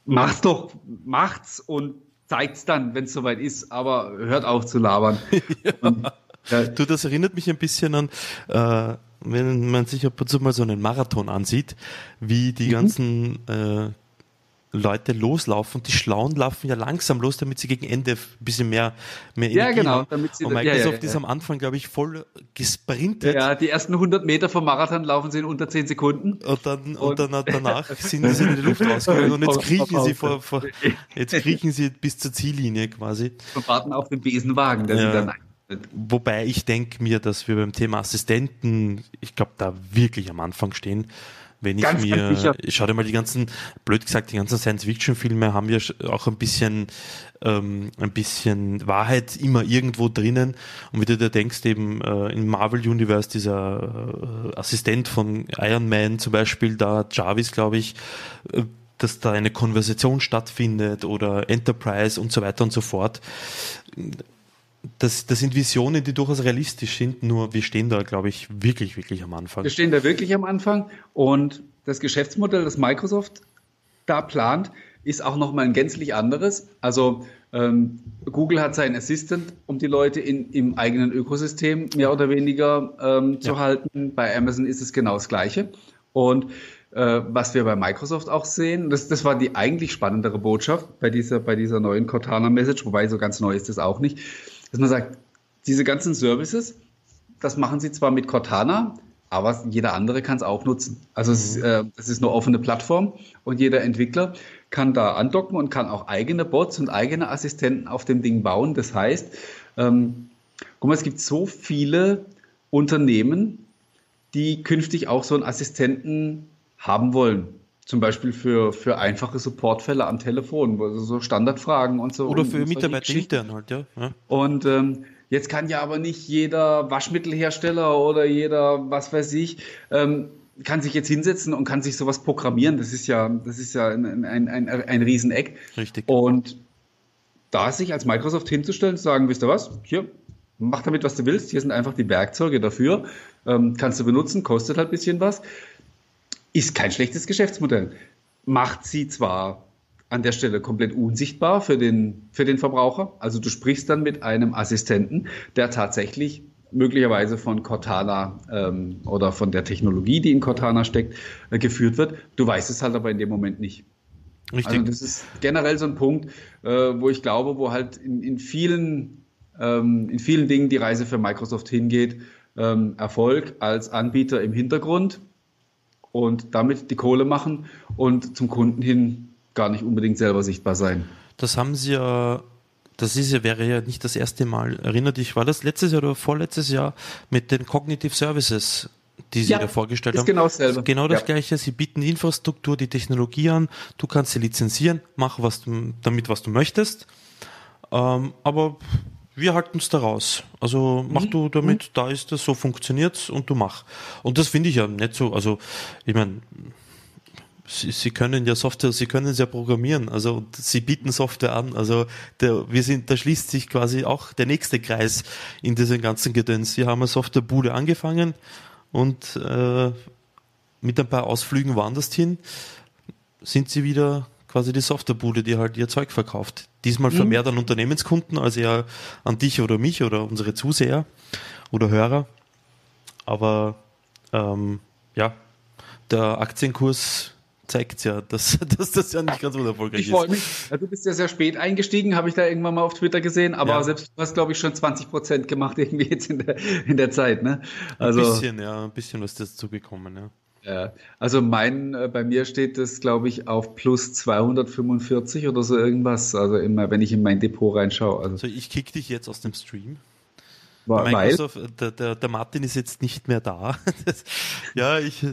macht's doch, macht's und zeigt's dann, wenn es soweit ist, aber hört auf zu labern. Und, äh, Du, das erinnert mich ein bisschen an, äh, wenn man sich ab und zu mal so einen Marathon ansieht, wie Mhm. die ganzen äh, Leute loslaufen. Die Schlauen laufen ja langsam los, damit sie gegen Ende ein bisschen mehr, mehr Ja, Energie genau, haben. damit sie Und da- ja, Microsoft ja, ja. ist am Anfang, glaube ich, voll gesprintet. ja, die ersten 100 Meter vom Marathon laufen sie in unter 10 Sekunden. Und dann, und, Und- dann danach sind sie in die Luft rausgegangen und jetzt kriechen sie vor, vor, jetzt kriechen sie bis zur Ziellinie quasi. Und warten auf den Besenwagen, der Ja. sie dann. Wobei ich denke mir, dass wir beim Thema Assistenten, ich glaube, da wirklich am Anfang stehen. Wenn ich Ganz, mir, ganz sicher. schau dir mal die ganzen, blöd gesagt, die ganzen Science-Fiction-Filme haben ja auch ein bisschen, ähm, ein bisschen Wahrheit immer irgendwo drinnen. Und wie du dir denkst, eben äh, im Marvel Universe dieser äh, Assistent von Iron Man zum Beispiel, da Jarvis, glaube ich, äh, dass da eine Konversation stattfindet oder Enterprise und so weiter und so fort das, das sind Visionen, die durchaus realistisch sind, nur wir stehen da, glaube ich, wirklich, wirklich am Anfang. Wir stehen da wirklich am Anfang und das Geschäftsmodell, das Microsoft da plant, ist auch nochmal ein gänzlich anderes. Also ähm, Google hat seinen Assistant, um die Leute in, im eigenen Ökosystem mehr oder weniger ähm, zu Ja. halten. Bei Amazon ist es genau das Gleiche. Und äh, was wir bei Microsoft auch sehen, das, das war die eigentlich spannendere Botschaft bei dieser, bei dieser neuen Cortana-Message, wobei so ganz neu ist das auch nicht, dass man sagt, diese ganzen Services, das machen sie zwar mit Cortana, aber jeder andere kann es auch nutzen. Also es, ist, äh, es ist eine offene Plattform und jeder Entwickler kann da andocken und kann auch eigene Bots und eigene Assistenten auf dem Ding bauen. Das heißt, ähm, guck mal, es gibt so viele Unternehmen, die künftig auch so einen Assistenten haben wollen. Zum Beispiel für, für einfache Supportfälle am Telefon, also so Standardfragen und so. Oder und für Mitarbeiter intern halt, ja. ja. Und ähm, jetzt kann ja aber nicht jeder Waschmittelhersteller oder jeder, was weiß ich, ähm, kann sich jetzt hinsetzen und kann sich sowas programmieren. Das ist ja, das ist ja ein, ein, ein, ein Rieseneck. Richtig. Und da sich als Microsoft hinzustellen, zu sagen, wisst ihr was, hier, mach damit, was du willst, hier sind einfach die Werkzeuge dafür, ähm, kannst du benutzen, kostet halt ein bisschen was, ist kein schlechtes Geschäftsmodell. Macht sie zwar an der Stelle komplett unsichtbar für den, für den Verbraucher. Also du sprichst dann mit einem Assistenten, der tatsächlich möglicherweise von Cortana ähm, oder von der Technologie, die in Cortana steckt, äh, geführt wird. Du weißt es halt aber in dem Moment nicht. Richtig. Also das ist generell so ein Punkt, äh, wo ich glaube, wo halt in, in vielen ähm, in vielen Dingen die Reise für Microsoft hingeht. Ähm, Erfolg als Anbieter im Hintergrund und damit die Kohle machen und zum Kunden hin gar nicht unbedingt selber sichtbar sein. Das haben Sie ja das ist ja, wäre ja nicht das erste Mal. Erinnert dich, war das letztes Jahr oder vorletztes Jahr mit den Cognitive Services, die Sie ja, da vorgestellt haben? Genau dasselbe. Genau das ja. Gleiche. Sie bieten die Infrastruktur, die Technologie an. Du kannst sie lizenzieren, mach was du, damit, was du möchtest. Ähm, aber wir halten es da raus. Also mach mhm. du damit, mhm. da ist das, so funktioniert's und du mach. Und das finde ich ja nicht so, also ich meine, Sie, Sie, können ja Software, Sie können es ja programmieren, also Sie bieten Software an, also der, wir sind, da schließt sich quasi auch der nächste Kreis in diesem ganzen Gedöns. Sie haben eine Softwarebude angefangen und äh, mit ein paar Ausflügen woanders hin sind Sie wieder quasi die Softwarebude, die halt ihr Zeug verkauft. Diesmal mhm. vermehrt an Unternehmenskunden, als eher an dich oder mich oder unsere Zuseher oder Hörer. Aber ähm, ja, der Aktienkurs zeigt ja, dass, dass das ja nicht ganz unerfolgreich ich ist. Ich freue mich. Du bist ja sehr spät eingestiegen, habe ich da irgendwann mal auf Twitter gesehen, aber ja. selbst du hast, glaube ich, schon 20 Prozent gemacht irgendwie jetzt in der, in der Zeit. Ne? Also, ein bisschen, ja, ein bisschen was dazu gekommen, ja. Ja, also mein, äh, bei mir steht das, glaube ich, auf plus 245 oder so irgendwas. Also immer, wenn ich in mein Depot reinschaue. Also, also ich kick dich jetzt aus dem Stream. War, weil? Der, der, der, Martin ist jetzt nicht mehr da. Das, ja, ich,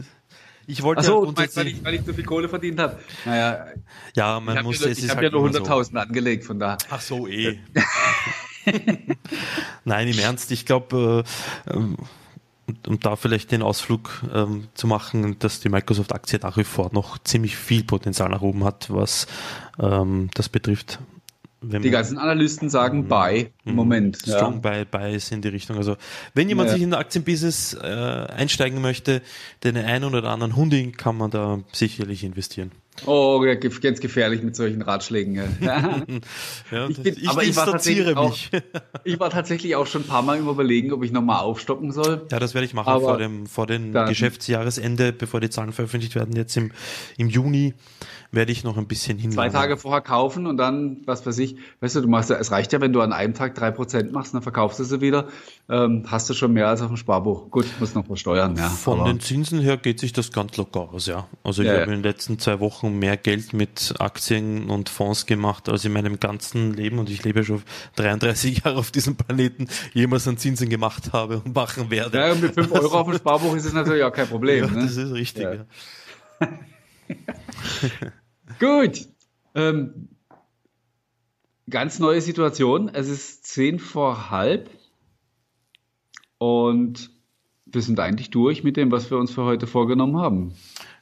ich wollte Achso, ja weil, ich, weil ich so viel Kohle verdient habe. Naja, ja, man muss. Ja, ich habe halt ja nur 100.000 so. angelegt, von da. Ach so, eh. Nein, im Ernst, ich glaube, äh, ähm, um da vielleicht den Ausflug ähm, zu machen, dass die Microsoft-Aktie nach wie vor noch ziemlich viel Potenzial nach oben hat, was ähm, das betrifft. die ganzen Analysten sagen mhm. Buy im mhm. Moment. Strong ja. Buy, Buy ist in die Richtung. Also wenn jemand ja. sich in der Aktienbusiness äh, einsteigen möchte, den einen oder anderen Hunding kann man da sicherlich investieren. Oh, ja, ganz gefährlich mit solchen Ratschlägen. ja, ich, bin, ich aber ich war, tatsächlich auch, ich war tatsächlich auch schon ein paar Mal im Überlegen, ob ich nochmal aufstocken soll. Ja, das werde ich machen aber vor dem, vor dem Geschäftsjahresende, bevor die Zahlen veröffentlicht werden, jetzt im, im Juni werde ich noch ein bisschen hin. Zwei Tage vorher kaufen und dann, was weiß ich, weißt du, du machst ja, es reicht ja, wenn du an einem Tag drei Prozent machst, dann verkaufst du sie wieder, ähm, hast du schon mehr als auf dem Sparbuch. Gut, muss noch versteuern, ja. Von den Zinsen her geht sich das ganz locker aus, ja. Also ich ja, habe ja. in den letzten zwei Wochen mehr Geld mit Aktien und Fonds gemacht als in meinem ganzen Leben und ich lebe schon 33 Jahre auf diesem Planeten, jemals an Zinsen gemacht habe und machen werde. Ja, mit 5 Euro auf dem Sparbuch ist es natürlich auch kein Problem. Ja, ne? Das ist richtig, ja. Gut. Ähm, ganz neue Situation. Es ist zehn vor halb und wir sind eigentlich durch mit dem, was wir uns für heute vorgenommen haben.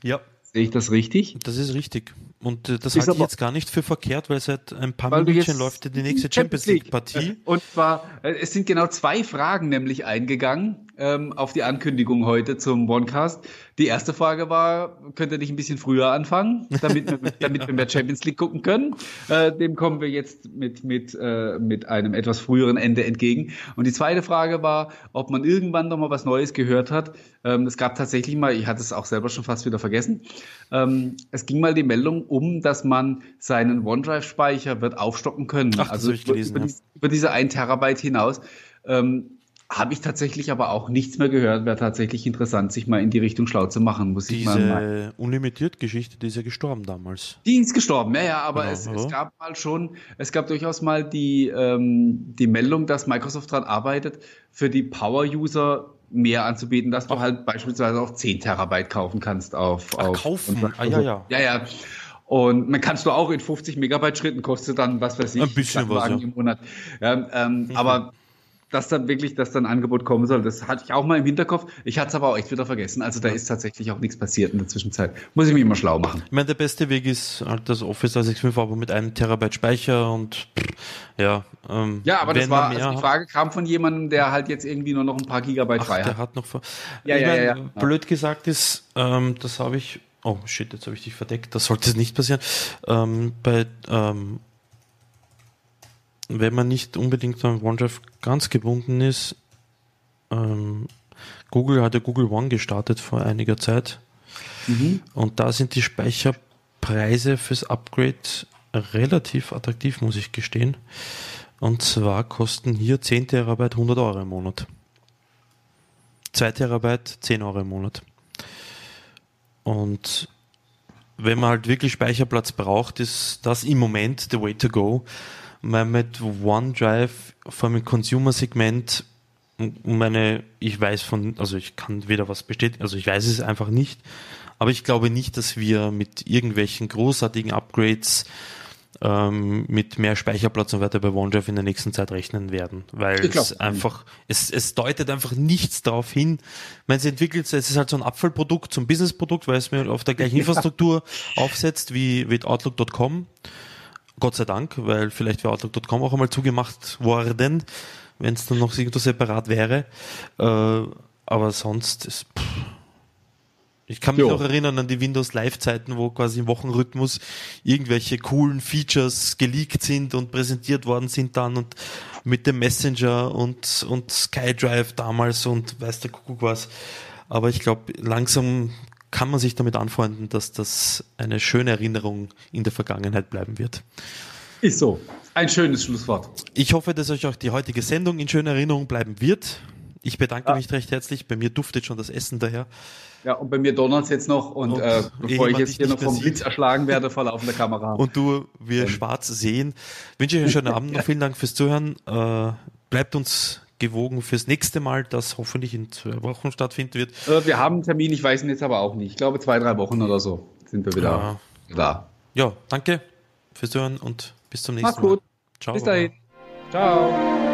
Ja. Sehe ich das richtig? Das ist richtig. Und äh, das halte ich jetzt gar nicht für verkehrt, weil seit ein paar Minuten läuft die nächste Champions League Partie. Und zwar, äh, es sind genau zwei Fragen nämlich eingegangen ähm, auf die Ankündigung heute zum OneCast. Die erste Frage war, könnt ihr nicht ein bisschen früher anfangen, damit wir, damit wir mehr Champions League gucken können? Äh, dem kommen wir jetzt mit, mit, äh, mit einem etwas früheren Ende entgegen. Und die zweite Frage war, ob man irgendwann noch mal was Neues gehört hat. Ähm, es gab tatsächlich mal, ich hatte es auch selber schon fast wieder vergessen, ähm, es ging mal die Meldung um, dass man seinen OneDrive-Speicher wird aufstocken können. Ach, also über, gelesen, über, ja. über, diese 1 Terabyte hinaus. Ähm, habe ich tatsächlich aber auch nichts mehr gehört. Wäre tatsächlich interessant, sich mal in die Richtung schlau zu machen. Muss Diese ich mal Unlimitiert-Geschichte, die ist ja gestorben damals. Die ist gestorben, ja, ja, aber genau, es, es, gab mal schon, es gab durchaus mal die, ähm, die Meldung, dass Microsoft daran arbeitet, für die Power-User mehr anzubieten, dass du halt beispielsweise auch 10 Terabyte kaufen kannst auf. Ach, auf kaufen, ah, ja, ja. Ja, ja. Und man kannst du auch in 50 Megabyte Schritten kostet dann, was weiß ich, ein bisschen was, ja. im Monat. Ja, ähm, mhm. Aber dass dann wirklich, dass dann ein Angebot kommen soll. Das hatte ich auch mal im Hinterkopf. Ich hatte es aber auch echt wieder vergessen. Also da ist tatsächlich auch nichts passiert in der Zwischenzeit. Muss ich mich immer schlau machen. Ich meine, der beste Weg ist halt das Office 365 aber mit einem Terabyte Speicher und ja. Ähm, ja, aber das war, also die Frage kam von jemandem, der halt jetzt irgendwie nur noch ein paar Gigabyte Ach, frei hat. Der hat noch, ja, ja, ja, ja, Blöd gesagt ist, ähm, das habe ich Oh shit, jetzt habe ich dich verdeckt. Das sollte nicht passieren. Ähm, bei, ähm, wenn man nicht unbedingt an OneDrive ganz gebunden ist, ähm, Google hat ja Google One gestartet vor einiger Zeit. Mhm. Und da sind die Speicherpreise fürs Upgrade relativ attraktiv, muss ich gestehen. Und zwar kosten hier 10 Terabyte 100 Euro im Monat. 2 Terabyte 10 Euro im Monat. Und wenn man halt wirklich Speicherplatz braucht, ist das im Moment the way to go. Weil mit OneDrive, vor allem im Consumer-Segment, meine, ich weiß von, also ich kann weder was bestätigen, also ich weiß es einfach nicht, aber ich glaube nicht, dass wir mit irgendwelchen großartigen Upgrades ähm, mit mehr Speicherplatz und weiter bei OneDrive in der nächsten Zeit rechnen werden, weil es einfach, es, es deutet einfach nichts darauf hin. Wenn es entwickelt, es ist halt so ein Abfallprodukt, so ein Businessprodukt, weil es mir auf der gleichen Infrastruktur aufsetzt wie, wie Outlook.com. Gott sei Dank, weil vielleicht wäre Outlook.com auch einmal zugemacht worden, wenn es dann noch irgendwo separat wäre. Äh, aber sonst ist, pff, ich kann mich jo. noch erinnern an die Windows Live-Zeiten, wo quasi im Wochenrhythmus irgendwelche coolen Features geleakt sind und präsentiert worden sind dann und mit dem Messenger und, und SkyDrive damals und weiß der Kuckuck was. Aber ich glaube, langsam kann man sich damit anfreunden, dass das eine schöne Erinnerung in der Vergangenheit bleiben wird. Ist so. Ein schönes Schlusswort. Ich hoffe, dass euch auch die heutige Sendung in schöner Erinnerung bleiben wird. Ich bedanke ja. mich recht herzlich. Bei mir duftet schon das Essen daher. Ja, und bei mir donnert es jetzt noch und, und äh, bevor ich jetzt hier noch vom Blitz erschlagen werde vor laufender Kamera. Und du, wir ähm. schwarz sehen. Wünsche ich euch einen schönen Abend noch. Vielen Dank fürs Zuhören. Äh, bleibt uns gewogen fürs nächste Mal, das hoffentlich in zwei Wochen stattfinden wird. Äh, wir haben einen Termin, ich weiß ihn jetzt aber auch nicht. Ich glaube zwei, drei Wochen oder so sind wir wieder ja. da. Ja, danke fürs Zuhören und bis zum nächsten Mach's Mal. Mach's gut. Ciao. Bis dahin. Ciao.